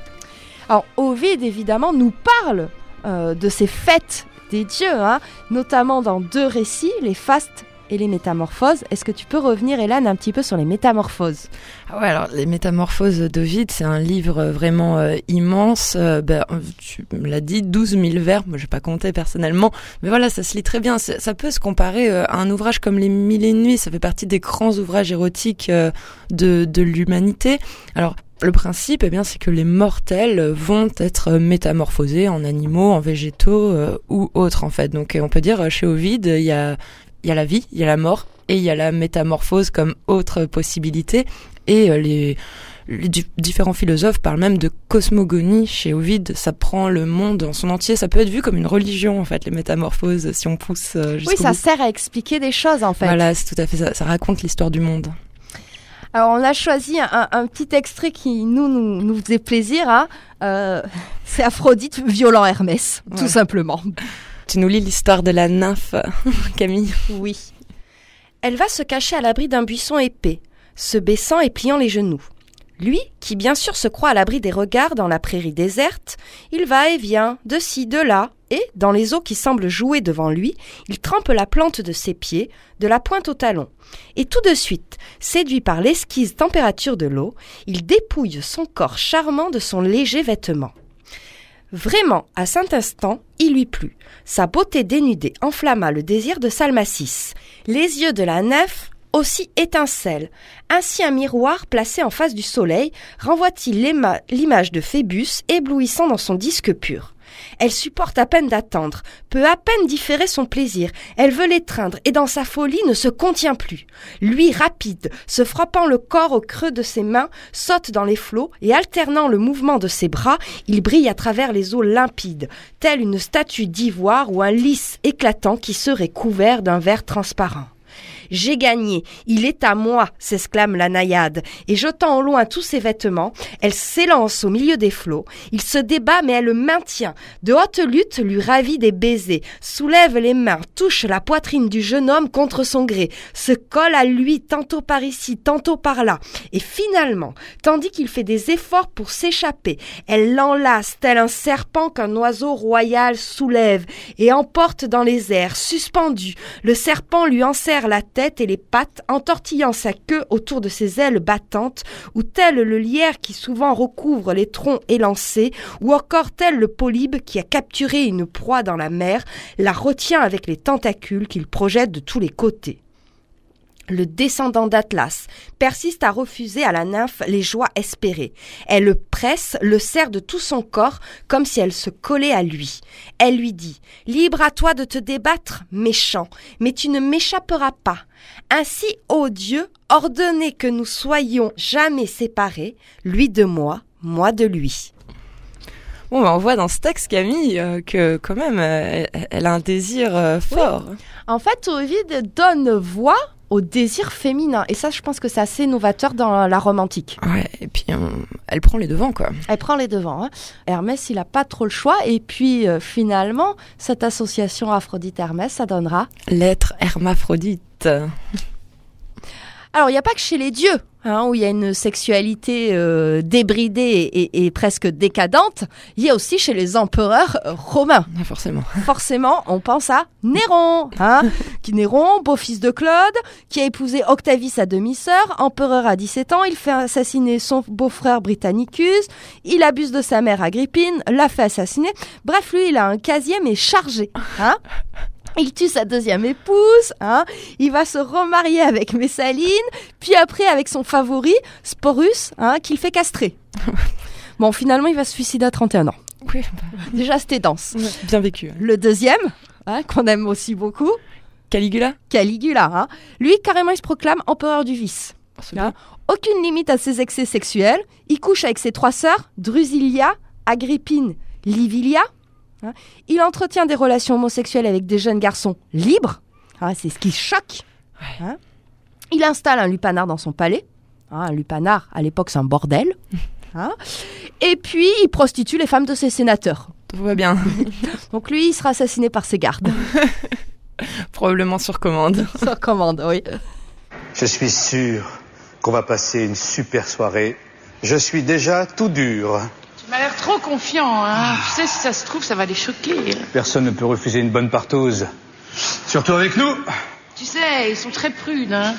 Alors Ovide, évidemment, nous parle euh, de ces fêtes des dieux, hein, notamment dans deux récits, les fastes et les métamorphoses. Est-ce que tu peux revenir, Hélène, un petit peu sur les métamorphoses? Ah ouais, alors les Métamorphoses d'Ovide, c'est un livre vraiment euh, immense. Euh, ben, tu me l'as dit, 12 000 vers. Moi, j'ai pas compté personnellement, mais voilà, ça se lit très bien. Ça peut se comparer à un ouvrage comme Les Mille et Nuits. Ça fait partie des grands ouvrages érotiques de, de l'humanité. Alors. Le principe, eh bien, c'est que les mortels vont être métamorphosés en animaux, en végétaux euh, ou autres, en fait. Donc, euh, on peut dire euh, chez Ovide, il y a, y a la vie, il y a la mort et il y a la métamorphose comme autre possibilité. Et euh, les, les di- différents philosophes parlent même de cosmogonie chez Ovide. Ça prend le monde en son entier. Ça peut être vu comme une religion, en fait, les métamorphoses, si on pousse euh, Oui, ça bout. sert à expliquer des choses, en fait. Voilà, c'est tout à fait ça. Ça raconte l'histoire du monde. Alors, on a choisi un, un petit extrait qui nous, nous, nous faisait plaisir. hein. Euh, c'est Aphrodite violant Hermès, tout simplement. Tu nous lis l'histoire de la nymphe, [LAUGHS] Camille. Oui. Elle va se cacher à l'abri d'un buisson épais, se baissant et pliant les genoux. Lui, qui bien sûr se croit à l'abri des regards dans la prairie déserte, il va et vient, de ci, de là, et, dans les eaux qui semblent jouer devant lui, il trempe la plante de ses pieds, de la pointe au talon. Et tout de suite, séduit par l'esquisse température de l'eau, il dépouille son corps charmant de son léger vêtement. Vraiment, à cet instant, il lui plut. Sa beauté dénudée enflamma le désir de Salmacis. Les yeux de la nef aussi étincellent. Ainsi un miroir placé en face du soleil renvoie-t-il l'image de Phébus éblouissant dans son disque pur. Elle supporte à peine d'attendre, peut à peine différer son plaisir. Elle veut l'étreindre et dans sa folie ne se contient plus. Lui, rapide, se frappant le corps au creux de ses mains, saute dans les flots et alternant le mouvement de ses bras, il brille à travers les eaux limpides, telle une statue d'ivoire ou un lys éclatant qui serait couvert d'un verre transparent. J'ai gagné, il est à moi, s'exclame la naïade, et jetant au loin tous ses vêtements, elle s'élance au milieu des flots. Il se débat, mais elle le maintient. De haute lutte lui ravit des baisers, soulève les mains, touche la poitrine du jeune homme contre son gré, se colle à lui tantôt par ici, tantôt par là. Et finalement, tandis qu'il fait des efforts pour s'échapper, elle l'enlace tel un serpent qu'un oiseau royal soulève et emporte dans les airs, suspendu. Le serpent lui enserre la tête et les pattes, entortillant sa queue autour de ses ailes battantes, ou tel le lierre qui souvent recouvre les troncs élancés, ou encore tel le polybe qui a capturé une proie dans la mer, la retient avec les tentacules qu'il projette de tous les côtés le descendant d'Atlas, persiste à refuser à la nymphe les joies espérées. Elle le presse, le serre de tout son corps, comme si elle se collait à lui. Elle lui dit Libre à toi de te débattre, méchant, mais tu ne m'échapperas pas. Ainsi, ô Dieu, ordonnez que nous soyons jamais séparés, lui de moi, moi de lui. Bon, bah, on voit dans ce texte, Camille, euh, que quand même, euh, elle a un désir euh, fort. En fait, Ovid donne voix au désir féminin. Et ça, je pense que c'est assez novateur dans la romantique. Ouais, et puis elle prend les devants, quoi. Elle prend les devants. Hein. Hermès, il a pas trop le choix. Et puis, euh, finalement, cette association Aphrodite-Hermès, ça donnera... L'être hermaphrodite. Alors, il n'y a pas que chez les dieux hein, où il y a une sexualité euh, débridée et, presque décadente. Il y a aussi chez les empereurs romains. Ah, forcément. [LAUGHS] Forcément, on pense à Néron, hein, [LAUGHS] qui Néron, beau-fils de Claude, qui a épousé Octavius sa demi-sœur, empereur à 17 ans. Il fait assassiner son beau-frère Britannicus. Il abuse de sa mère Agrippine, l'a fait assassiner. Bref, lui, il a un casier mais chargé. Hein [LAUGHS] il tue sa deuxième épouse, hein. il va se remarier avec Messaline, puis après avec son favori, Sporus, hein, qu'il fait castrer. [LAUGHS] bon, finalement, il va se suicider à 31 ans. Oui. Déjà, c'était dense. bien vécu. Le deuxième, hein, qu'on aime aussi beaucoup. Caligula Caligula. Hein. Lui, carrément, il se proclame empereur du vice. Hein. Aucune limite à ses excès sexuels. Il couche avec ses trois sœurs, Drusilia, Agrippine, Livilia. Hein. Il entretient des relations homosexuelles avec des jeunes garçons libres. Hein, c'est ce qui choque. Hein. Il installe un lupanar dans son palais. un lupanar, à l'époque, c'est un bordel. [LAUGHS] Et puis, il prostitue les femmes de ses sénateurs. Tout va bien. [LAUGHS] Donc lui, il sera assassiné par ses gardes. [LAUGHS] Probablement sur commande. sur commande, oui. Je suis sûr qu'on va passer une super soirée. Je suis déjà tout dur m'a l'air trop confiant, hein. Tu sais, si ça se trouve, ça va les choquer. Personne ne peut refuser une bonne partose. Surtout avec nous. Tu sais, ils sont très prudes, hein.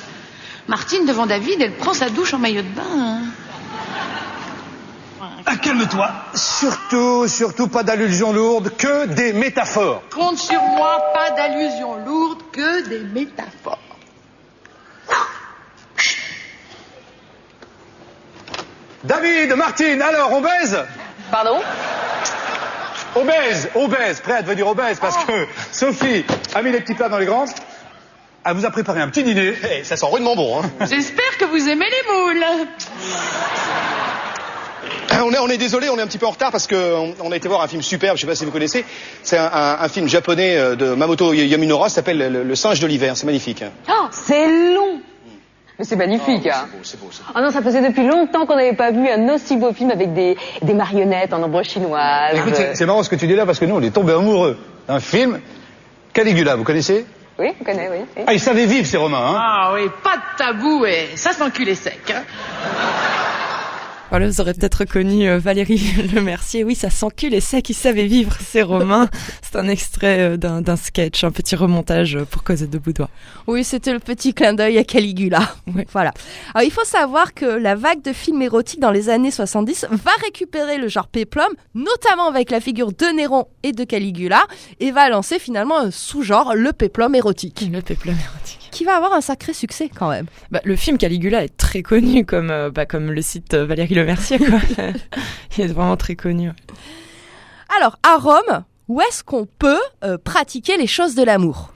Martine, devant David, elle prend sa douche en maillot de bain. Hein. Ah, calme-toi. Surtout, surtout pas d'allusions lourdes, que des métaphores. Compte sur moi, pas d'allusions lourdes, que des métaphores. David, Martine, alors on baise? Pardon Obèse, obèse, prêt à devenir obèse parce oh. que Sophie a mis les petits plats dans les grandes. Elle vous a préparé un petit dîner. Eh, ça sent rudement bon. Hein. J'espère que vous aimez les moules. On est, on est désolé, on est un petit peu en retard parce qu'on on a été voir un film superbe, je sais pas si vous connaissez. C'est un, film japonais euh, de Mamoto Yamunora, ça s'appelle le, le, singe de l'hiver, c'est magnifique. Oh, c'est long c'est magnifique. Ah, hein. c'est beau, c'est beau, Ah non, ça faisait depuis longtemps qu'on n'avait pas vu un aussi beau film avec des, des marionnettes en ombre chinoise. Écoute, c'est marrant ce que tu dis là parce que nous, on est tombés amoureux d'un film. Caligula, vous connaissez? Oui, je connais, oui, Ah, ils savaient vivre, ces Romains, hein Ah oui, pas de tabou et ça s'enculait sec. Hein. Voilà, vous aurez peut-être reconnu euh, Valérie [LAUGHS] Le Mercier. Oui, ça s'encule et c'est qui savait vivre, c'est Romain. [LAUGHS] C'est un extrait euh, d'un sketch, un petit remontage euh, pour Cosette de Boudoir. Oui, c'était le petit clin d'œil à Caligula. Ouais. Voilà. Alors, il faut savoir que la vague de films érotiques dans les années 70 va récupérer le genre péplum, notamment avec la figure de Néron et de Caligula, et va lancer finalement un sous-genre, le péplum érotique, Le péplum érotique. Qui va avoir un sacré succès quand même. Bah, le film Caligula est très connu comme, euh, bah, comme le site euh, Valérie Le Mercier. Quoi. [LAUGHS] Il est vraiment très connu. Alors, à Rome, où est-ce qu'on peut euh, pratiquer les choses de l'amour?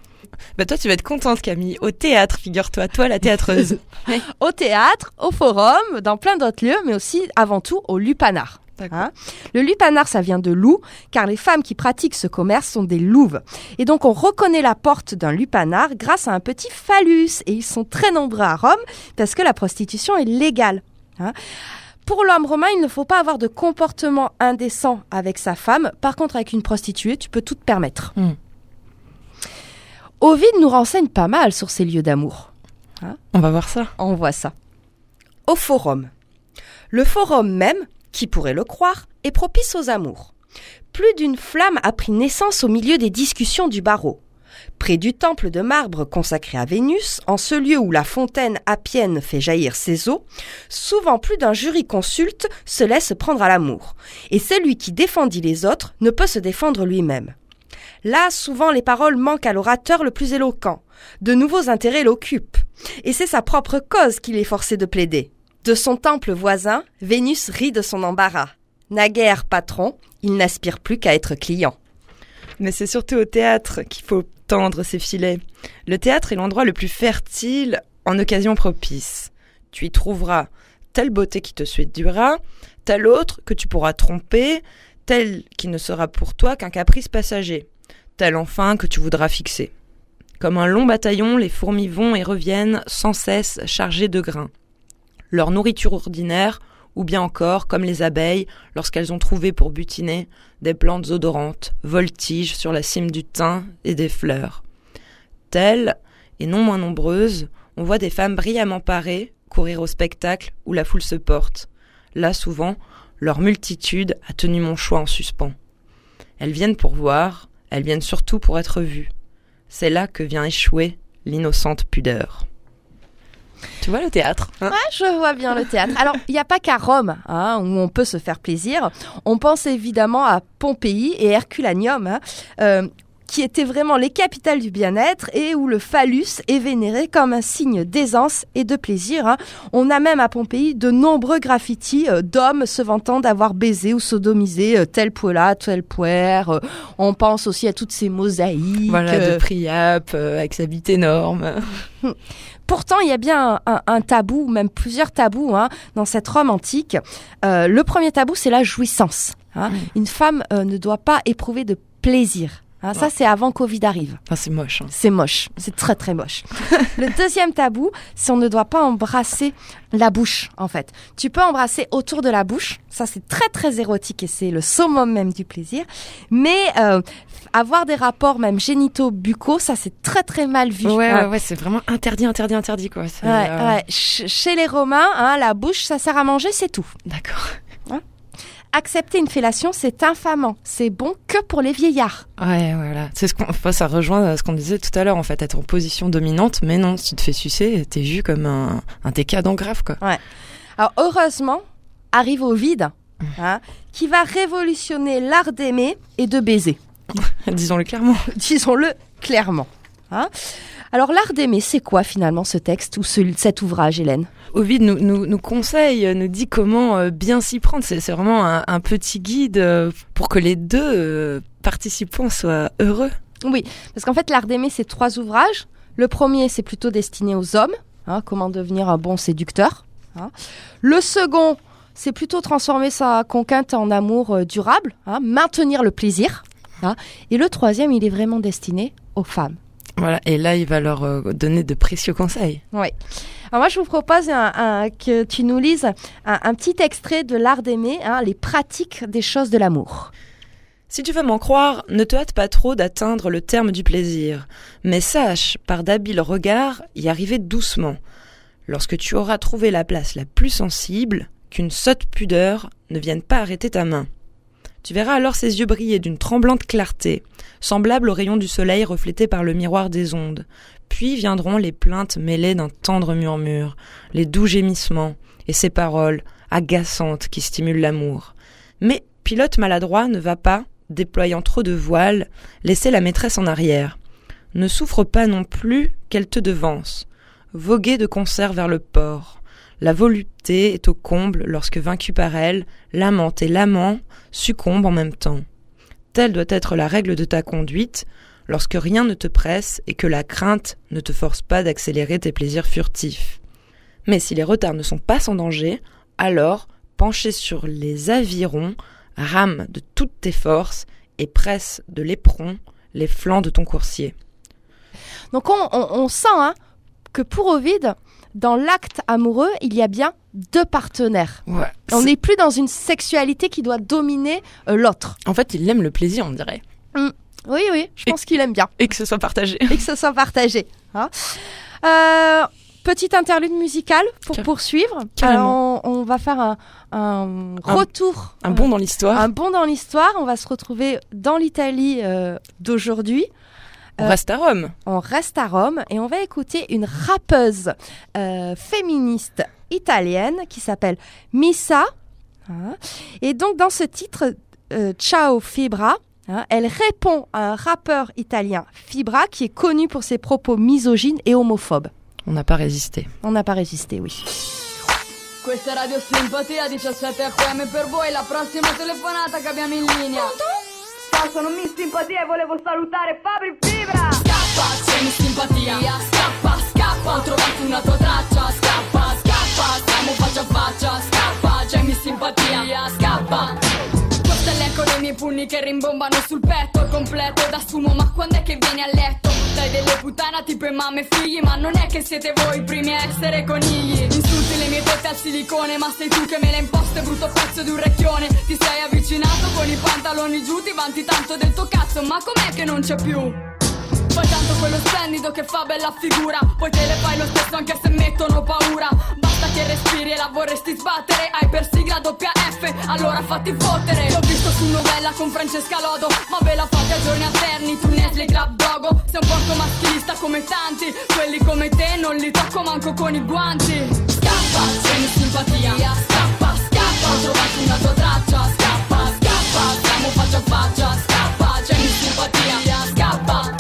Bah, toi, tu vas être contente, Camille. Au théâtre, figure-toi. Toi, la théâtreuse. [LAUGHS] Au théâtre, au forum, dans plein d'autres lieux, mais aussi avant tout au lupanar. Hein le lupanar, ça vient de loup, car les femmes qui pratiquent ce commerce sont des louves. Et donc, on reconnaît la porte d'un lupanar grâce à un petit phallus. Et ils sont très nombreux à Rome, parce que la prostitution est légale. hein. Pour l'homme romain, il ne faut pas avoir de comportement indécent avec sa femme. Par contre, avec une prostituée, tu peux tout te permettre. Hmm. Ovide nous renseigne pas mal sur ces lieux d'amour. On va voir ça. On voit ça. Au forum. Le forum même, qui pourrait le croire, est propice aux amours. Plus d'une flamme a pris naissance au milieu des discussions du barreau. Près du temple de marbre consacré à Vénus, en ce lieu où la fontaine appienne fait jaillir ses eaux, souvent plus d'un jury-consulte se laisse prendre à l'amour, et celui qui défendit les autres ne peut se défendre lui-même. Là, souvent, les paroles manquent à l'orateur le plus éloquent. De nouveaux intérêts l'occupent. Et c'est sa propre cause qu'il est forcé de plaider. De son temple voisin, Vénus rit de son embarras. Naguère patron, il n'aspire plus qu'à être client. Mais c'est surtout au théâtre qu'il faut tendre ses filets. Le théâtre est l'endroit le plus fertile en occasion propice. Tu y trouveras telle beauté qui te séduira, telle autre que tu pourras tromper, telle qui ne sera pour toi qu'un caprice passager, telle enfin que tu voudras fixer. Comme un long bataillon, les fourmis vont et reviennent sans cesse chargées de grains. Leur nourriture ordinaire, ou bien encore, comme les abeilles, lorsqu'elles ont trouvé pour butiner des plantes odorantes, voltigent sur la cime du thym et des fleurs. Telles, et non moins nombreuses, on voit des femmes brillamment parées courir au spectacle où la foule se porte. Là, souvent, leur multitude a tenu mon choix en suspens. Elles viennent pour voir, elles viennent surtout pour être vues. C'est là que vient échouer l'innocente pudeur. Tu vois le théâtre hein Ouais, je vois bien le théâtre. Alors, il n'y a pas qu'à Rome hein, où on peut se faire plaisir. On pense évidemment à Pompéi et Herculaneum, hein, euh, qui étaient vraiment les capitales du bien-être et où le phallus est vénéré comme un signe d'aisance et de plaisir. hein. On a même à Pompéi de nombreux graffitis euh, d'hommes se vantant d'avoir baisé ou sodomisé euh, tel poilat, tel poire. Euh, on pense aussi à toutes ces mosaïques. Voilà, de Priape, euh, avec sa bite énorme. Pourtant, il y a bien un, un tabou, même plusieurs tabous hein, dans cette Rome antique. Le premier tabou, c'est la jouissance. hein. Une femme ne doit pas éprouver de plaisir. Hein. Ça, c'est avant Covid arrive. Enfin, c'est moche. hein. C'est moche. C'est très, très moche. [LAUGHS] le deuxième tabou, c'est on ne doit pas embrasser la bouche, en fait. Tu peux embrasser autour de la bouche. Ça, c'est très, très érotique et c'est le summum même du plaisir. Mais euh, avoir des rapports même génitaux buccaux, ça, c'est très, très mal vu. Ouais, ouais, ouais, c'est vraiment interdit, interdit, interdit, quoi. Euh, ouais. Ch- Chez les Romains, hein, la bouche, ça sert à manger, c'est tout. D'accord. Accepter une fellation, c'est infamant. C'est bon que pour les vieillards. Ouais, voilà. C'est ce qu'on, enfin, ça rejoint euh, ce qu'on disait tout à l'heure, en fait, être en position dominante, mais non, si tu te fais sucer, t'es vu comme un, un décadent grave, quoi. Alors, heureusement, arrive au vide, hein, qui va révolutionner l'art d'aimer et de baiser. [LAUGHS] Disons-le clairement. Disons-le clairement. Hein. Alors, l'art d'aimer, c'est quoi finalement ce texte ou ce- cet ouvrage, Hélène? Ovid nous, nous, nous conseille, nous dit comment euh, bien s'y prendre. C'est, vraiment un, un petit guide euh, pour que les deux euh, participants soient heureux. Oui, parce qu'en fait, l'art d'aimer, c'est trois ouvrages. Le premier, c'est plutôt destiné aux hommes, hein, comment devenir un bon séducteur. hein. Le second, c'est plutôt transformer sa conquête en amour durable, maintenir le plaisir. Et le troisième, il est vraiment destiné aux femmes. Voilà. Et là, il va leur euh, donner de précieux conseils. Oui. Alors moi, je vous propose un- un- que tu nous lises un, un petit extrait de l'art d'aimer, hein, les pratiques des choses de l'amour. Si tu veux m'en croire, ne te hâte pas trop d'atteindre le terme du plaisir, mais sache, par d'habiles regards, y arriver doucement. Lorsque tu auras trouvé la place la plus sensible, qu'une sotte pudeur ne vienne pas arrêter ta main. Tu verras alors ses yeux briller d'une tremblante clarté, semblable aux rayons du soleil reflétés par le miroir des ondes. Puis viendront les plaintes mêlées d'un tendre murmure, les doux gémissements, et ces paroles, agaçantes, qui stimulent l'amour. Mais pilote maladroit ne va pas, déployant trop de voiles, laisser la maîtresse en arrière. Ne souffre pas non plus qu'elle te devance. Voguer de concert vers le port. La volupté est au comble lorsque vaincu par elle, l'amante et l'amant succombent en même temps. Telle doit être la règle de ta conduite, lorsque rien ne te presse et que la crainte ne te force pas d'accélérer tes plaisirs furtifs. Mais si les retards ne sont pas sans danger, alors, penché sur les avirons, rame de toutes tes forces et presse de l'éperon les flancs de ton coursier. Donc on, sent hein, que pour Ovid, dans l'acte amoureux, il y a bien deux partenaires. Ouais. On n'est plus dans une sexualité qui doit dominer euh, l'autre. En fait, il aime le plaisir, on dirait. Oui, oui, je pense qu'il aime bien. Et que ce soit partagé. et que ce soit partagé. hein. Euh, petite interlude musicale pour poursuivre. carrément. Alors, on, on va faire un, un retour, Un bond dans l'histoire. un bond dans l'histoire. On va se retrouver dans l'Italie euh, d'aujourd'hui. On reste à Rome. On reste à Rome et on va écouter une rappeuse euh, féministe italienne qui s'appelle Missa. hein. Et donc dans ce titre, euh, Ciao Fibra, hein, elle répond à un rappeur italien, Fibra, qui est connu pour ses propos misogynes et homophobes. On n'a pas résisté. On n'a pas résisté, oui. Questa Radio Simpatia 17 FM per voi la prossima telefonata che abbiamo in linea. Ciao, sono Miss Simpatia e volevo salutare Fabri Fibra. Scappa, sei Miss Simpatia. Scappa, scappa, ho trovato una tua traccia. Scappa, scappa, stiamo faccia a faccia. Scappa, c'è Miss Simpatia. Scappa. Questo è l'eco dei miei pugni che rimbombano sul petto completo da sumo, ma quando è che vieni a letto? Dai delle puttana tipo mamme e figli, ma non è che siete voi i primi a essere conigli. Insulti le mie tette al silicone, ma sei tu che me le imposte, brutto pezzo di un recchione. Ti sei avvicinato con i pantaloni giù, ti vanti tanto del tuo cazzo, ma com'è che non c'è più? Fai tanto quello splendido che fa bella figura Poi te le fai lo stesso anche se mettono paura. Basta che respiri e la vorresti sbattere Hai per sigla doppia F, allora fatti fottere. L'ho visto su novella con Francesca Lodo Ma ve la fate a giorni alterni, tu Nestle Club Dogo. Sei un porco maschilista come tanti Quelli come te non li tocco manco con i guanti. Scappa, tieni simpatia Scappa, scappa, ho trovato una tua traccia. Scappa, scappa, stiamo faccia a faccia Scappa, simpatia. Scappa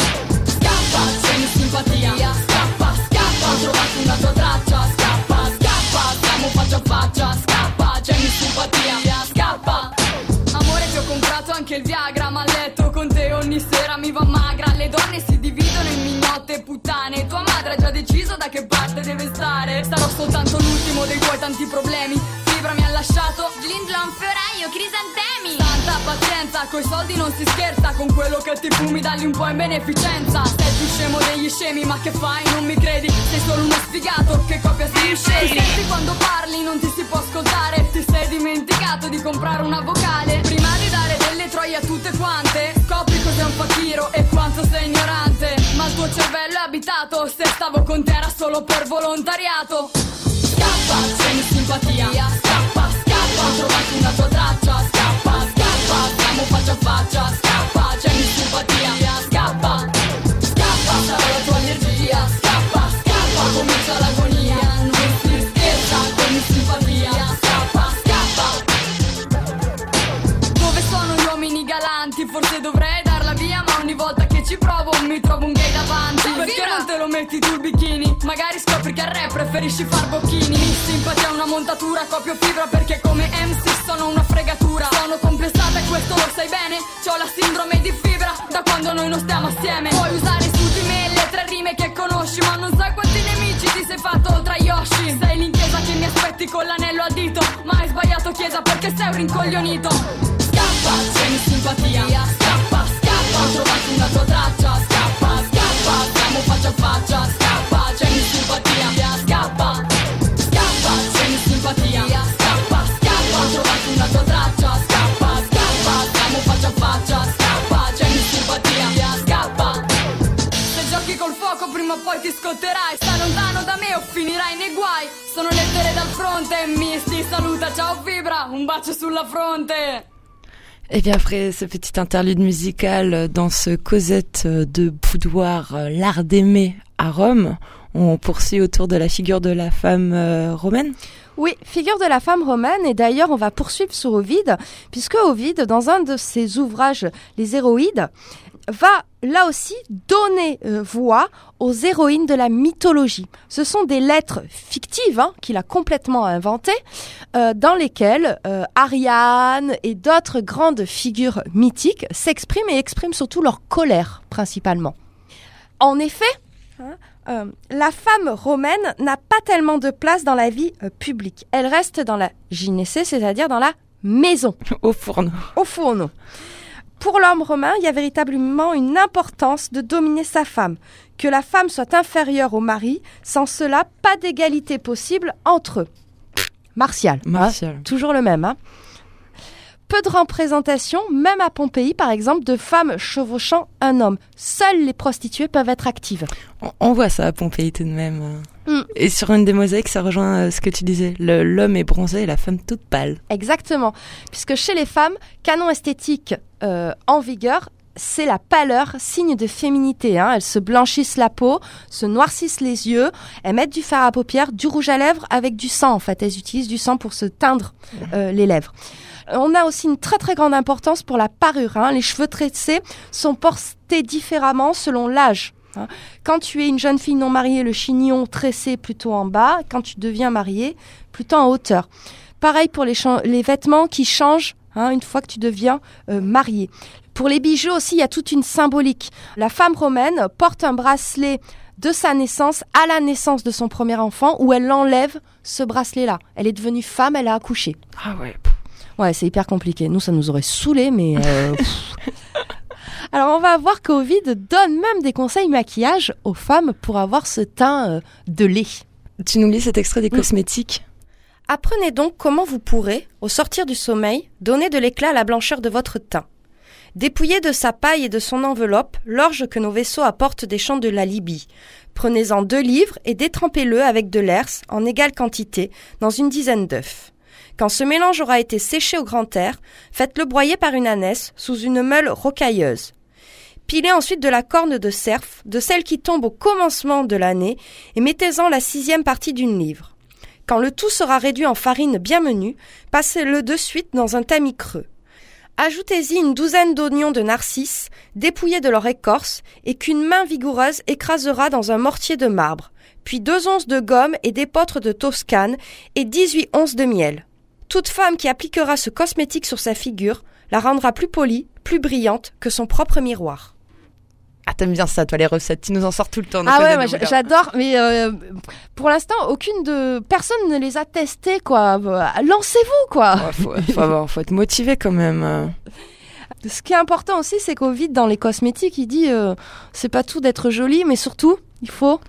Scappa, tieni simpatia. Scappa, scappa, ho trovato una tua traccia. Scappa, scappa, stiamo faccia a faccia. Scappa, tieni simpatia. Scappa. Amore ti ho comprato anche il Viagra Ma a letto con te ogni sera mi va magra. Le donne si dividono in mignotte e puttane. Tua madre ha già deciso da che parte deve stare. Sarò soltanto l'ultimo dei tuoi tanti problemi. Fibra mi ha lasciato. Glindlon, fioraio, crisantemi Tanta pazienza, coi soldi non si scherza Con quello che ti fumi dagli un po' in beneficenza. Sei più scemo degli scemi ma che fai, non mi credi? Sei solo uno sfigato che copia si scegli Ti senti quando parli, non ti si può ascoltare. Ti sei dimenticato di comprare una vocale Prima di dare delle troie a tutte quante. Scopri cos'è un fakiro e quanto sei ignorante. Ma il tuo cervello è abitato Se stavo con te era solo per volontariato. Scappa, tieni simpatia. Scappa, scappa, ho trovato una tua traccia Scappa, stiamo faccia a faccia Scappa, tieni simpatia Scappa, scappa, sarà la tua allergia Scappa, scappa, comincia l'agonia Non si scherza, tieni simpatia Scappa, scappa dove sono gli uomini galanti? Forse dovrei darla via, ma ogni volta che ci provo mi trovo un gay davanti. Perché non te lo metti tu il bikini? Magari scopri che al re preferisci far bocchini. Mi simpatia una montatura, copio fibra perché come MC sono una fregatura. Sono complessata e questo lo sai bene. C'ho la sindrome di fibra da quando noi non stiamo assieme. Puoi usare su di me le tre rime che conosci, ma non sai quanti nemici ti sei fatto tra Yoshi. Sei l'intesa che mi aspetti con l'anello al dito, ma hai sbagliato chiesa perché sei un rincoglionito. Scappa, tieni simpatia Scappa, scappa, ho trovato una tua traccia Scappa, scappa, stiamo faccia a faccia Scappa, tieni simpatia Scappa, scappa, col fuoco prima o poi ti scotterai Stai lontano da me o finirai nei guai Sono lettere dal fronte Piemonte. Misty saluta, ciao Fibra, un bacio sulla fronte. Et bien après ce petit interlude musical dans ce Cosette de boudoir, euh, l'art d'aimer à Rome, on poursuit autour de la figure de la femme euh, romaine. Oui, figure de la femme romaine, et d'ailleurs on va poursuivre sur Ovide, puisque Ovide, dans un de ses ouvrages, Les Héroïdes, va là aussi donner euh, voix aux héroïnes de la mythologie. Ce sont des lettres fictives hein, qu'il a complètement inventées, euh, dans lesquelles euh, Ariane et d'autres grandes figures mythiques s'expriment et expriment surtout leur colère principalement. En effet, hein, euh, la femme romaine n'a pas tellement de place dans la vie euh, publique. Elle reste dans la gynécée, c'est-à-dire dans la maison, [LAUGHS] Au fourneau. au fourneau. Pour l'homme romain, il y a véritablement une importance de dominer sa femme. Que la femme soit inférieure au mari, sans cela, pas d'égalité possible entre eux. Martial. hein. Martial. Toujours le même. hein. Peu de représentation, même à Pompéi par exemple, de femmes chevauchant un homme. Seules les prostituées peuvent être actives. On, on voit ça à Pompéi tout de même. Mm. Et sur une des mosaïques, ça rejoint euh, ce que tu disais. L'homme est bronzé et la femme toute pâle. Exactement. Puisque chez les femmes, canon esthétique euh, en vigueur, c'est la pâleur, signe de féminité. hein. Elles se blanchissent la peau, se noircissent les yeux, elles mettent du fard à paupières, du rouge à lèvres avec du sang en fait. Elles utilisent du sang pour se teindre euh, les lèvres. On a aussi une très très grande importance pour la parure. hein. Les cheveux tressés sont portés différemment selon l'âge. Hein. Quand tu es une jeune fille non mariée, le chignon tressé plutôt en bas. Quand tu deviens mariée, plutôt en hauteur. Pareil pour les, vêtements qui changent hein, une fois que tu deviens euh, mariée. Pour les bijoux aussi, il y a toute une symbolique. La femme romaine porte un bracelet de sa naissance à la naissance de son premier enfant où elle enlève ce bracelet-là. Elle est devenue femme, elle a accouché. Ah ouais. Ouais, c'est hyper compliqué. Nous, ça nous aurait saoulé, mais... euh. [LAUGHS] Alors, on va voir qu'Ovid donne même des conseils maquillage aux femmes pour avoir ce teint euh, de lait. Tu nous lis cet extrait des cosmétiques Apprenez donc comment vous pourrez, au sortir du sommeil, donner de l'éclat à la blancheur de votre teint. Dépouillez de sa paille et de son enveloppe l'orge que nos vaisseaux apportent des champs de la Libye. Prenez-en deux livres et détrempez-le avec de l'herse en égale quantité dans une dizaine d'œufs. Quand ce mélange aura été séché au grand air, faites-le broyer par une ânesse sous une meule rocailleuse. Pilez ensuite de la corne de cerf, de celle qui tombe au commencement de l'année, et mettez-en la sixième partie d'une livre. Quand le tout sera réduit en farine bien menue, passez-le de suite dans un tamis creux. Ajoutez-y une douzaine d'oignons de narcisse, dépouillés de leur écorce, et qu'une main vigoureuse écrasera dans un mortier de marbre, puis deux onces de gomme et d'épeautre de Toscane, et 18 onces de miel. Toute femme qui appliquera ce cosmétique sur sa figure la rendra plus polie, plus brillante que son propre miroir. Ah, t'aimes bien ça, toi, les recettes. Tu nous en sors tout le temps. Ah ouais, moi, j'adore, mais euh, pour l'instant, aucune de personne ne les a testés, quoi. Lancez-vous, quoi. Ouais, faut, faut, avoir- faut être motivé quand même. euh. [LAUGHS] Ce qui est important aussi, c'est qu'au vide dans les cosmétiques, il dit, euh, c'est pas tout d'être joli, mais surtout, il faut.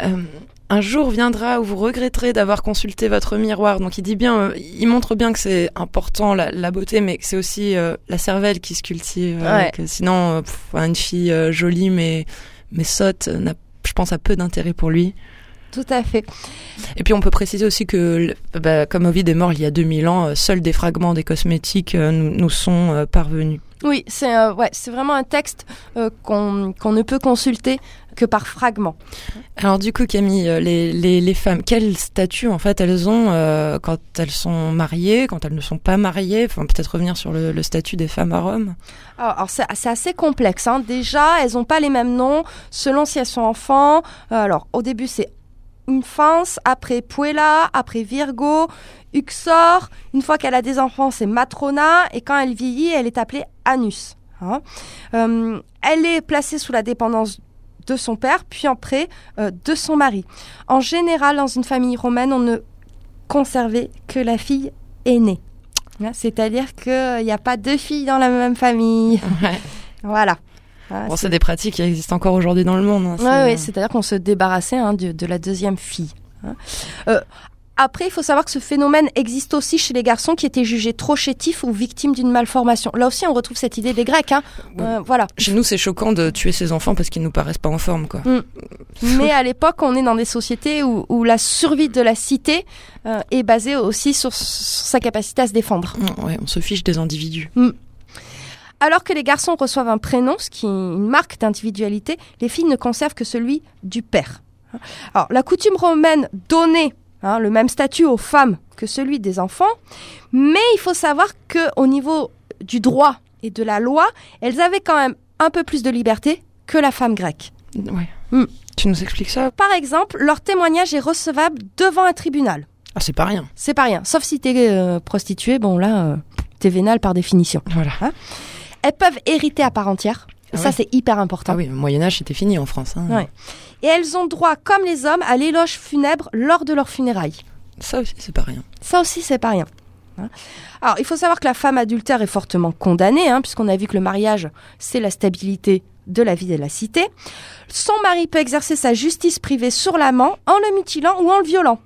Euh, un jour viendra où vous regretterez d'avoir consulté votre miroir. Donc il dit bien, euh, il montre bien que c'est important la, la beauté, mais que c'est aussi euh, la cervelle qui se cultive. euh, Ouais. que sinon, pff, une fille jolie mais mais sotte, n'a, je pense, a peu d'intérêt pour lui. Tout à fait. Et puis on peut préciser aussi que, bah, comme Ovid est mort il y a 2000 ans, seuls des fragments des cosmétiques nous, nous sont parvenus. Oui, c'est euh, ouais, c'est vraiment un texte euh, qu'on qu'on ne peut consulter que par fragments. Alors du coup Camille, euh, les, les, les femmes, quel statut en fait elles ont euh, quand elles sont mariées, quand elles ne sont pas mariées? Enfin peut-être revenir sur le, le statut des femmes à Rome. Alors, alors, c'est assez complexe. Hein. Déjà, elles n'ont pas les mêmes noms selon si elles sont enfants. Euh, alors, au début, c'est Infance, après Puella, après Virgo, Uxor. Une fois qu'elle a des enfants, c'est Matrona. Et quand elle vieillit, elle est appelée Anus. hein. Euh, elle est placée sous la dépendance de son père, puis après euh, de son mari. En général, dans une famille romaine, on ne conservait que la fille aînée. Hein, C'est-à-dire qu'il n'y a pas deux filles dans la même famille. [LAUGHS] Ouais. Voilà. Hein, Bon, c'est- des pratiques qui existent encore aujourd'hui dans le monde. hein, c'est- ouais, c'est-à-dire qu'on se débarrassait hein, de, de la deuxième fille. hein. Euh, Après, il faut savoir que ce phénomène existe aussi chez les garçons qui étaient jugés trop chétifs ou victimes d'une malformation. Là aussi, on retrouve cette idée des Grecs. Hein. Euh, voilà. Chez nous, c'est choquant de tuer ses enfants parce qu'ils nous paraissent pas en forme, quoi. Mais à l'époque, on est dans des sociétés où, où la survie de la cité euh, est basée aussi sur, sur sa capacité à se défendre. Ouais, on se fiche des individus. Alors que les garçons reçoivent un prénom, ce qui est une marque d'individualité, les filles ne conservent que celui du père. Alors, la coutume romaine donnait hein, le même statut aux femmes que celui des enfants, mais il faut savoir que au niveau du droit et de la loi, elles avaient quand même un peu plus de liberté que la femme grecque. Ouais. Hmm. Tu nous expliques ça? Par exemple, leur témoignage est recevable devant un tribunal. Ah, c'est pas rien. C'est pas rien. Sauf si t'es euh, prostituée, bon là, euh, t'es vénale par définition. Voilà. Elles peuvent hériter à part entière. Et Ah ça, ouais. c'est hyper important. Ah oui, le Moyen-Âge, c'était fini en France. hein. Ouais. Et elles ont droit, comme les hommes, à l'éloge funèbre lors de leurs funérailles. Ça aussi, c'est pas rien. Ça aussi, c'est pas rien. Hein. Alors, il faut savoir que la femme adultère est fortement condamnée, hein, puisqu'on a vu que le mariage, c'est la stabilité de la vie de la cité. Son mari peut exercer sa justice privée sur l'amant en le mutilant ou en le violant.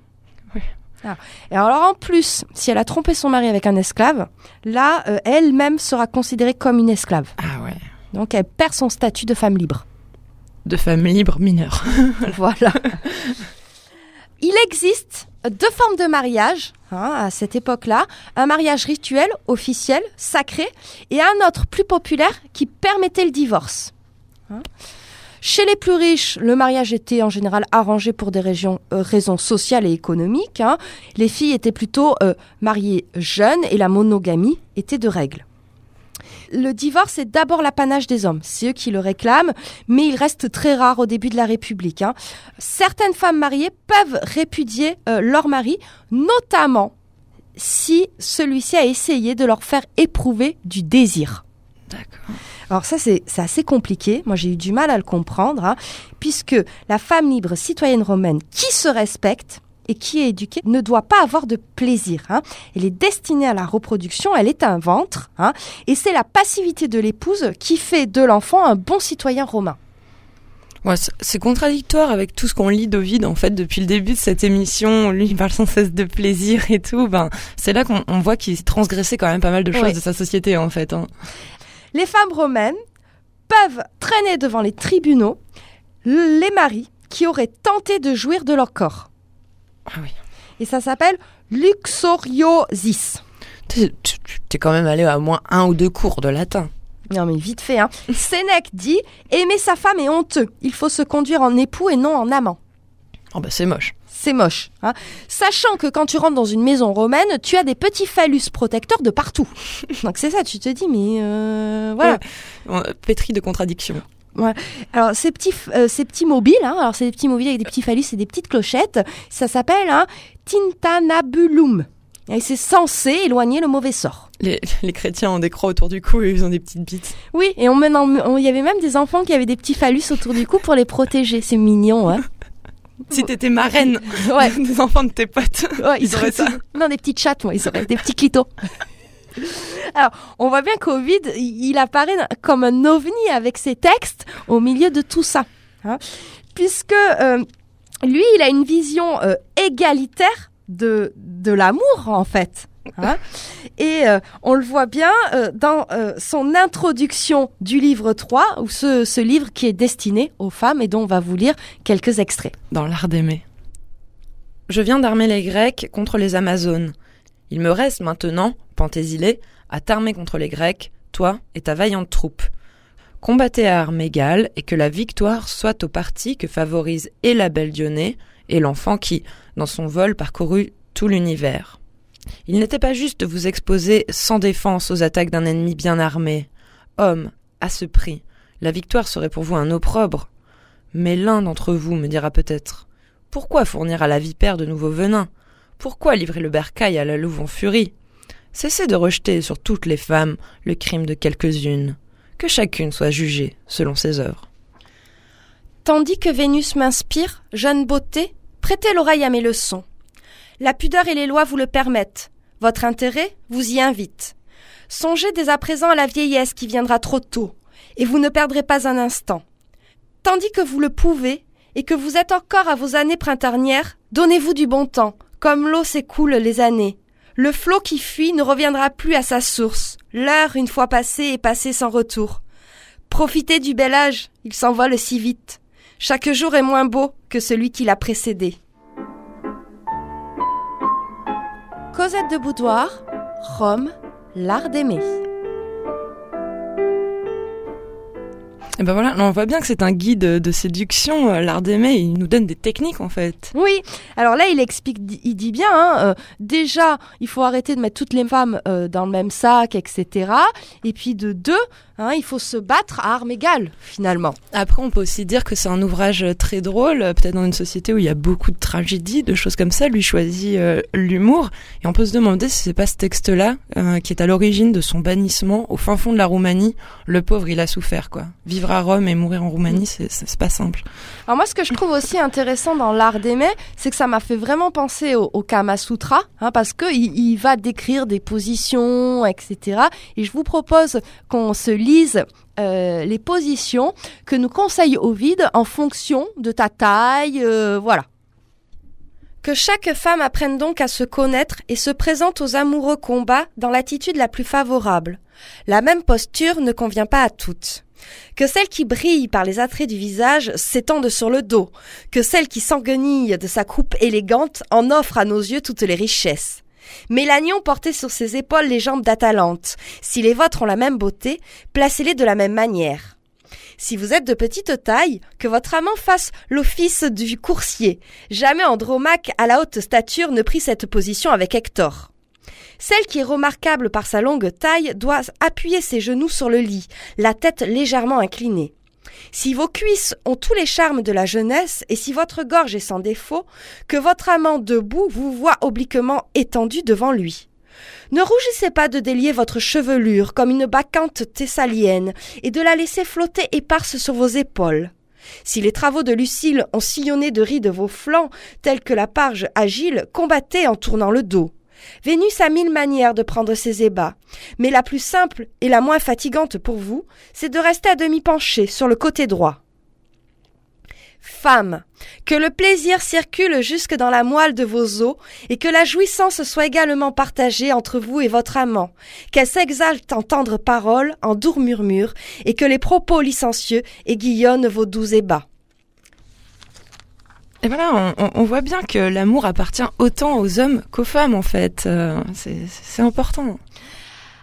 Oui. Ah. Et alors en plus, si elle a trompé son mari avec un esclave, là, euh, elle-même sera considérée comme une esclave. Ah. Donc elle perd son statut de femme libre. De femme libre mineure. [LAUGHS] Voilà. Il existe deux formes de mariage hein, à cette époque-là. Un mariage rituel, officiel, sacré, et un autre plus populaire qui permettait le divorce. Hein. Chez les plus riches, le mariage était en général arrangé pour des régions- euh, raisons sociales et économiques. hein. Les filles étaient plutôt euh, mariées jeunes et la monogamie était de règle. Le divorce est d'abord l'apanage des hommes, c'est eux qui le réclament, mais il reste très rare au début de la République. hein. Certaines femmes mariées peuvent répudier euh, leur mari, notamment si celui-ci a essayé de leur faire éprouver du désir. D'accord. Alors ça, c'est assez compliqué. Moi, j'ai eu du mal à le comprendre, hein, puisque la femme libre citoyenne romaine qui se respecte et qui est éduquée ne doit pas avoir de plaisir. hein. Elle est destinée à la reproduction, elle est un ventre, hein, et c'est la passivité de l'épouse qui fait de l'enfant un bon citoyen romain. Ouais, c'est- contradictoire avec tout ce qu'on lit d'Ovide en fait depuis le début de cette émission. Lui, il parle sans cesse de plaisir et tout. Ben, c'est là qu'on on voit qu'il transgressait quand même pas mal de choses Ouais. de sa société en fait. hein. Les femmes romaines peuvent traîner devant les tribunaux les maris qui auraient tenté de jouir de leur corps. Ah oui. Et ça s'appelle luxoriosis. T'es tu- t'es quand même allé à moins un ou deux cours de latin. Non mais vite fait, hein. [LAUGHS] Sénèque dit Aimer sa femme est honteux. Il faut se conduire en époux et non en amant. Oh bah c'est moche. C'est moche. Hein. Sachant que quand tu rentres dans une maison romaine, tu as des petits phallus protecteurs de partout. [LAUGHS] Donc c'est ça, tu te dis, mais euh, voilà. Ouais. Euh, Pétri de contradictions. Alors ces petits, euh, ces petits mobiles, hein, alors c'est des petits mobiles avec des petits phallus et des petites clochettes, ça s'appelle un tintanabulum. Et c'est censé éloigner le mauvais sort. Les, les chrétiens ont des croix autour du cou et ils ont des petites bites. Oui, et on il y avait même des enfants qui avaient des petits phallus autour du cou pour les protéger. C'est mignon, hein. Si t'étais marraine Ouais. [LAUGHS] des enfants de tes potes, Ouais, ils auraient ça. Non, des petites chattes, moi, ils auraient des petits clitos. Alors, on voit bien qu'Ovid, il apparaît comme un ovni avec ses textes au milieu de tout ça. hein. puisque euh, lui, il a une vision euh, égalitaire de, de l'amour, en fait. hein. Et euh, on le voit bien dans son introduction du livre 3, ou ce, ce livre qui est destiné aux femmes et dont on va vous lire quelques extraits. Dans l'art d'aimer. Je viens d'armer les Grecs contre les Amazones. Il me reste maintenant, Pentésilée, à t'armer contre les Grecs, toi et ta vaillante troupe. Combattez à armes égales et que la victoire soit au parti que favorise et la belle Dionée et l'enfant qui, dans son vol, parcourut tout l'univers. Il n'était pas juste de vous exposer sans défense aux attaques d'un ennemi bien armé. Homme, à ce prix, la victoire serait pour vous un opprobre. Mais l'un d'entre vous me dira peut-être Pourquoi fournir à la vipère de nouveaux venins? Pourquoi livrer le bercail à la louve en furie? Cessez de rejeter sur toutes les femmes le crime de quelques-unes. Que chacune soit jugée selon ses œuvres. Tandis que Vénus m'inspire, jeune beauté, prêtez l'oreille à mes leçons. La pudeur et les lois vous le permettent. Votre intérêt vous y invite. Songez dès à présent à la vieillesse qui viendra trop tôt, et vous ne perdrez pas un instant. Tandis que vous le pouvez, et que vous êtes encore à vos années printanières, donnez-vous du bon temps, Comme l'eau s'écoulent les années. Le flot qui fuit ne reviendra plus à sa source. L'heure, une fois passée, est passée sans retour. Profitez du bel âge, il s'envole si vite. Chaque jour est moins beau que celui qui l'a précédé. Cosette de Boudoir, Rome, l'art d'aimer. Et ben voilà, on voit bien que c'est un guide de séduction, euh, l'art d'aimer, il nous donne des techniques en fait. Oui, alors là il explique, il dit bien, hein, euh, déjà il faut arrêter de mettre toutes les femmes euh, dans le même sac, etc. Et puis de deux, hein, il faut se battre à armes égales finalement. Après on peut aussi dire que c'est un ouvrage très drôle, peut-être dans une société où il y a beaucoup de tragédies, de choses comme ça, lui choisit l'humour. Et on peut se demander si c'est pas ce texte-là qui est à l'origine de son bannissement au fin fond de la Roumanie. Le pauvre il a souffert quoi. Vivre à Rome et mourir en Roumanie, c'est pas simple. Alors moi, ce que je trouve aussi intéressant dans l'art d'aimer, c'est que ça m'a fait vraiment penser au, Kama Sutra, hein, parce que il, va décrire des positions, etc. Et je vous propose qu'on se euh, les positions que nous conseille Ovid en fonction de ta taille, euh, voilà. Que chaque femme apprenne donc à se connaître et se présente aux amoureux combats dans l'attitude la plus favorable. La même posture ne convient pas à toutes que celle qui brille par les attraits du visage s'étende sur le dos, que celle qui s'enguenille de sa coupe élégante en offre à nos yeux toutes les richesses. Mélanion portait sur ses épaules les jambes d'Atalante. Si les vôtres ont la même beauté, placez-les de la même manière. Si vous êtes de petite taille, que votre amant fasse l'office du coursier. Jamais Andromaque à la haute stature ne prit cette position avec Hector. Celle qui est remarquable par sa longue taille doit appuyer ses genoux sur le lit, la tête légèrement inclinée. Si vos cuisses ont tous les charmes de la jeunesse et si votre gorge est sans défaut, que votre amant debout vous voit obliquement étendu devant lui. Ne rougissez pas de délier votre chevelure comme une bacchante thessalienne et de la laisser flotter éparse sur vos épaules. Si les travaux de Lucille ont sillonné de rides vos flancs, tels que la parge agile, combattez en tournant le dos. Vénus a mille manières de prendre ses ébats, mais la plus simple et la moins fatigante pour vous, c'est de rester à demi penché sur le côté droit. Femme, que le plaisir circule jusque dans la moelle de vos os et que la jouissance soit également partagée entre vous et votre amant, qu'elle s'exalte en tendres paroles, en doux murmures, et que les propos licencieux aiguillonnent vos doux ébats. Et voilà, on, voit bien que l'amour appartient autant aux hommes qu'aux femmes, en fait. Euh, c'est important.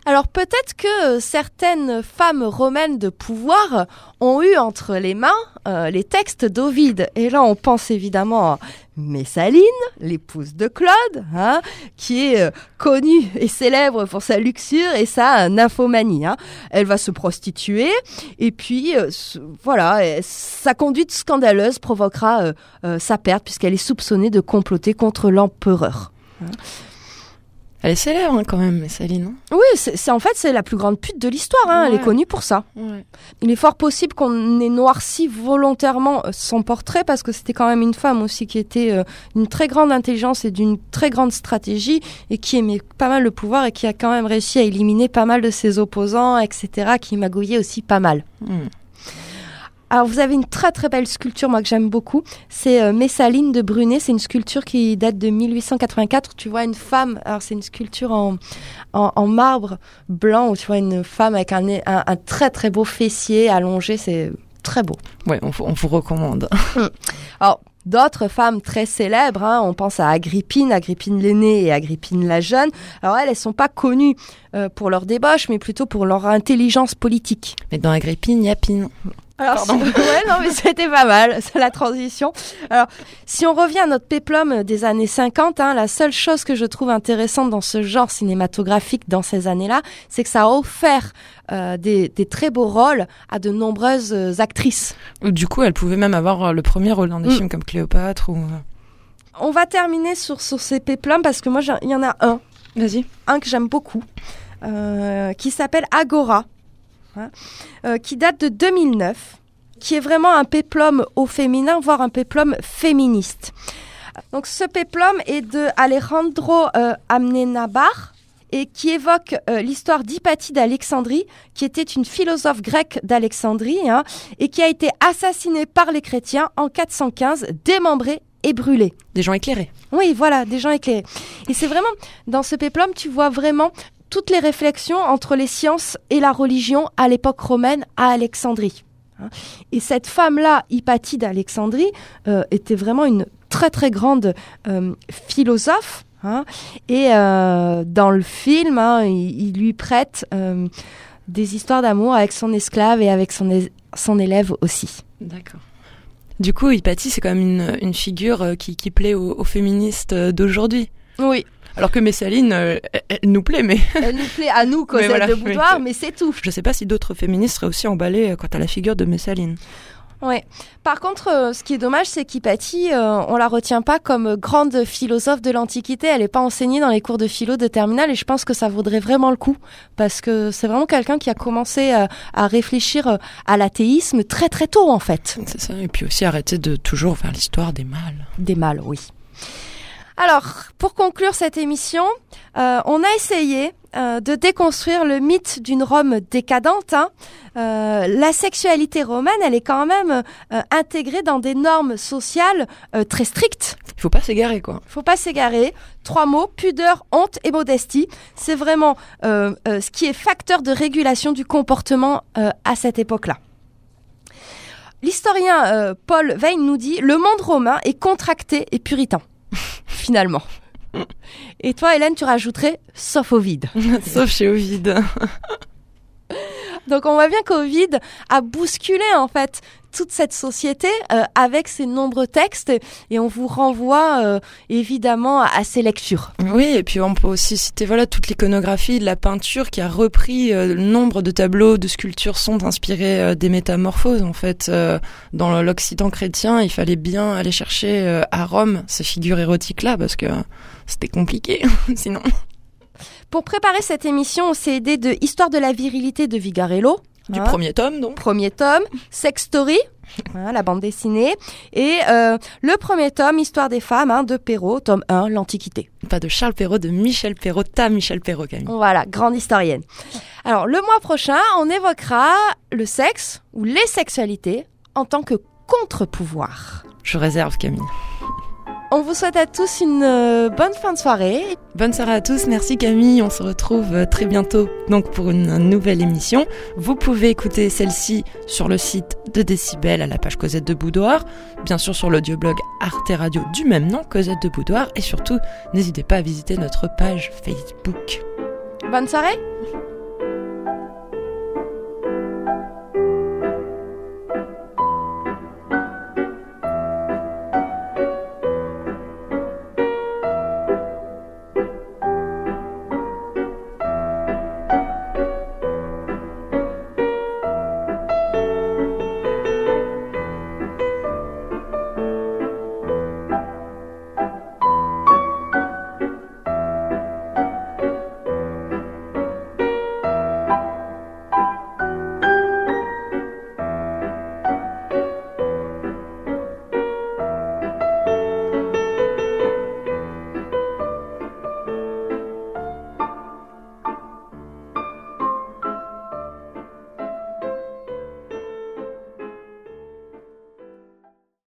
Alors peut-être que certaines femmes romaines de pouvoir ont eu entre les mains euh, les textes d'Ovide. Et là, on pense évidemment à Messaline, l'épouse de Claude, hein, qui est euh, connue et célèbre pour sa luxure et sa nymphomanie. Hein. Elle va se prostituer et puis euh, voilà, sa conduite scandaleuse provoquera sa perte puisqu'elle est soupçonnée de comploter contre l'empereur. Hein. Elle est célèbre hein, quand même, Céline. Oui, c'est en fait c'est la plus grande pute de l'histoire. Hein, Elle est connue pour ça. Il est fort possible qu'on ait noirci volontairement euh, son portrait parce que c'était quand même une femme aussi qui était euh, d'une très grande intelligence et d'une très grande stratégie et qui aimait pas mal le pouvoir et qui a quand même réussi à éliminer pas mal de ses opposants, etc. Qui magouillait aussi pas mal. Hmm. Alors vous avez une très très belle sculpture, moi que j'aime beaucoup. C'est euh, Messaline de Brunet. C'est une sculpture qui date de 1884. Tu vois une femme. Alors c'est une sculpture en, en, marbre blanc où tu vois une femme avec un, un, très très beau fessier allongé. C'est très beau. Ouais, on, on vous recommande. [LAUGHS] Alors d'autres femmes très célèbres. Hein. On pense à Agrippine, Agrippine l'aînée et Agrippine la jeune. Alors elles, elles sont pas connues euh, pour leur débauche, mais plutôt pour leur intelligence politique. Mais dans Agrippine, il y a Pine. Alors, [LAUGHS] ouais, non, mais c'était pas mal, c'est la transition. Alors, si on revient à notre péplum des années 50, hein, la seule chose que je trouve intéressante dans ce genre cinématographique dans ces années-là, c'est que ça a offert euh, des, des, très beaux rôles à de nombreuses euh, actrices. Du coup, elle pouvait même avoir euh, le premier rôle dans des mm. films comme Cléopâtre ou. On va terminer sur, sur ces péplums parce que moi, il y en a un. Vas-y. Un que j'aime beaucoup, qui s'appelle Agora. Hein, euh, qui date de 2009, qui est vraiment un péplum au féminin, voire un péplum féministe. Donc ce péplum est de Alejandro euh, Amnenabar et qui évoque euh, l'histoire d'Hypatie d'Alexandrie, qui était une philosophe grecque d'Alexandrie hein, et qui a été assassinée par les chrétiens en 415, démembrée et brûlés. Des gens éclairés. Oui, voilà, des gens éclairés. Et c'est vraiment, dans ce péplum, tu vois vraiment toutes les réflexions entre les sciences et la religion à l'époque romaine à Alexandrie. Hein. Et cette femme-là, Hypatie d'Alexandrie, euh, était vraiment une très très grande euh, philosophe. hein. Et euh, dans le film, hein, il, il lui prête des histoires d'amour avec son esclave et avec son, son élève aussi. D'accord. Du coup, Hypatie, c'est quand même une, une figure qui, qui plaît aux, aux féministes d'aujourd'hui. Oui, Alors que Messaline, euh, elle, nous plaît, mais [LAUGHS] elle nous plaît à nous, Cosette voilà, de Boudoir, mais c'est tout. je sais pas si d'autres féministes seraient aussi emballées euh, quant à la figure de Messaline. Ouais. Par contre, euh, ce qui est dommage, c'est qu'Hypatie, euh, on la retient pas comme grande philosophe de l'Antiquité. Elle n'est pas enseignée dans les cours de philo de terminale et je pense que ça vaudrait vraiment le coup parce que c'est vraiment quelqu'un qui a commencé euh, à réfléchir à l'athéisme très très tôt en fait. C'est ça. Et puis aussi arrêter de toujours faire l'histoire des mâles. Des mâles, oui. Alors, pour conclure cette émission, euh, on a essayé euh, de déconstruire le mythe d'une Rome décadente. hein. Euh, la sexualité romaine, elle est quand même euh, intégrée dans des normes sociales euh, très strictes. Il faut pas s'égarer, quoi. Faut pas s'égarer. Trois mots pudeur, honte et modestie. C'est vraiment ce qui est facteur de régulation du comportement euh, à cette époque-là. L'historien euh, Paul Veyne nous dit le monde romain est contracté et puritain, [LAUGHS] finalement. Et toi, Hélène, tu rajouterais sauf Ovide. [LAUGHS] Sauf chez Ovide. Donc on voit bien qu'Ovide a bousculé en fait toute cette société euh, avec ses nombreux textes et on vous renvoie euh, évidemment à ses lectures. Oui, et puis on peut aussi citer voilà toute l'iconographie de la peinture qui a repris euh, nombre de tableaux, de sculptures sont inspirés euh, des métamorphoses. En fait, euh, dans l'Occident chrétien, il fallait bien aller chercher euh, à Rome ces figures érotiques-là parce que c'était compliqué [LAUGHS] sinon. Pour préparer cette émission, on s'est aidé de Histoire de la virilité de Vigarello. Du hein, premier tome, donc. premier tome, Sex Story, hein, la bande dessinée, et euh, le premier tome, Histoire des femmes, hein, de Perrault, tome 1, l'Antiquité. Pas de Charles Perrault, de Michel Perrault, ta Michel Perrault, Camille. Voilà, grande historienne. Alors, le mois prochain, on évoquera le sexe ou les sexualités en tant que contre-pouvoir. Je réserve, Camille. On vous souhaite à tous une euh, bonne fin de soirée. Bonne soirée à tous, merci Camille, on se retrouve euh, très bientôt donc pour une nouvelle émission. Vous pouvez écouter celle-ci sur le site de Décibel à la page Cosette de Boudoir, bien sûr sur l'audioblog Arte Radio du même nom, Cosette de Boudoir, et surtout n'hésitez pas à visiter notre page Facebook. Bonne soirée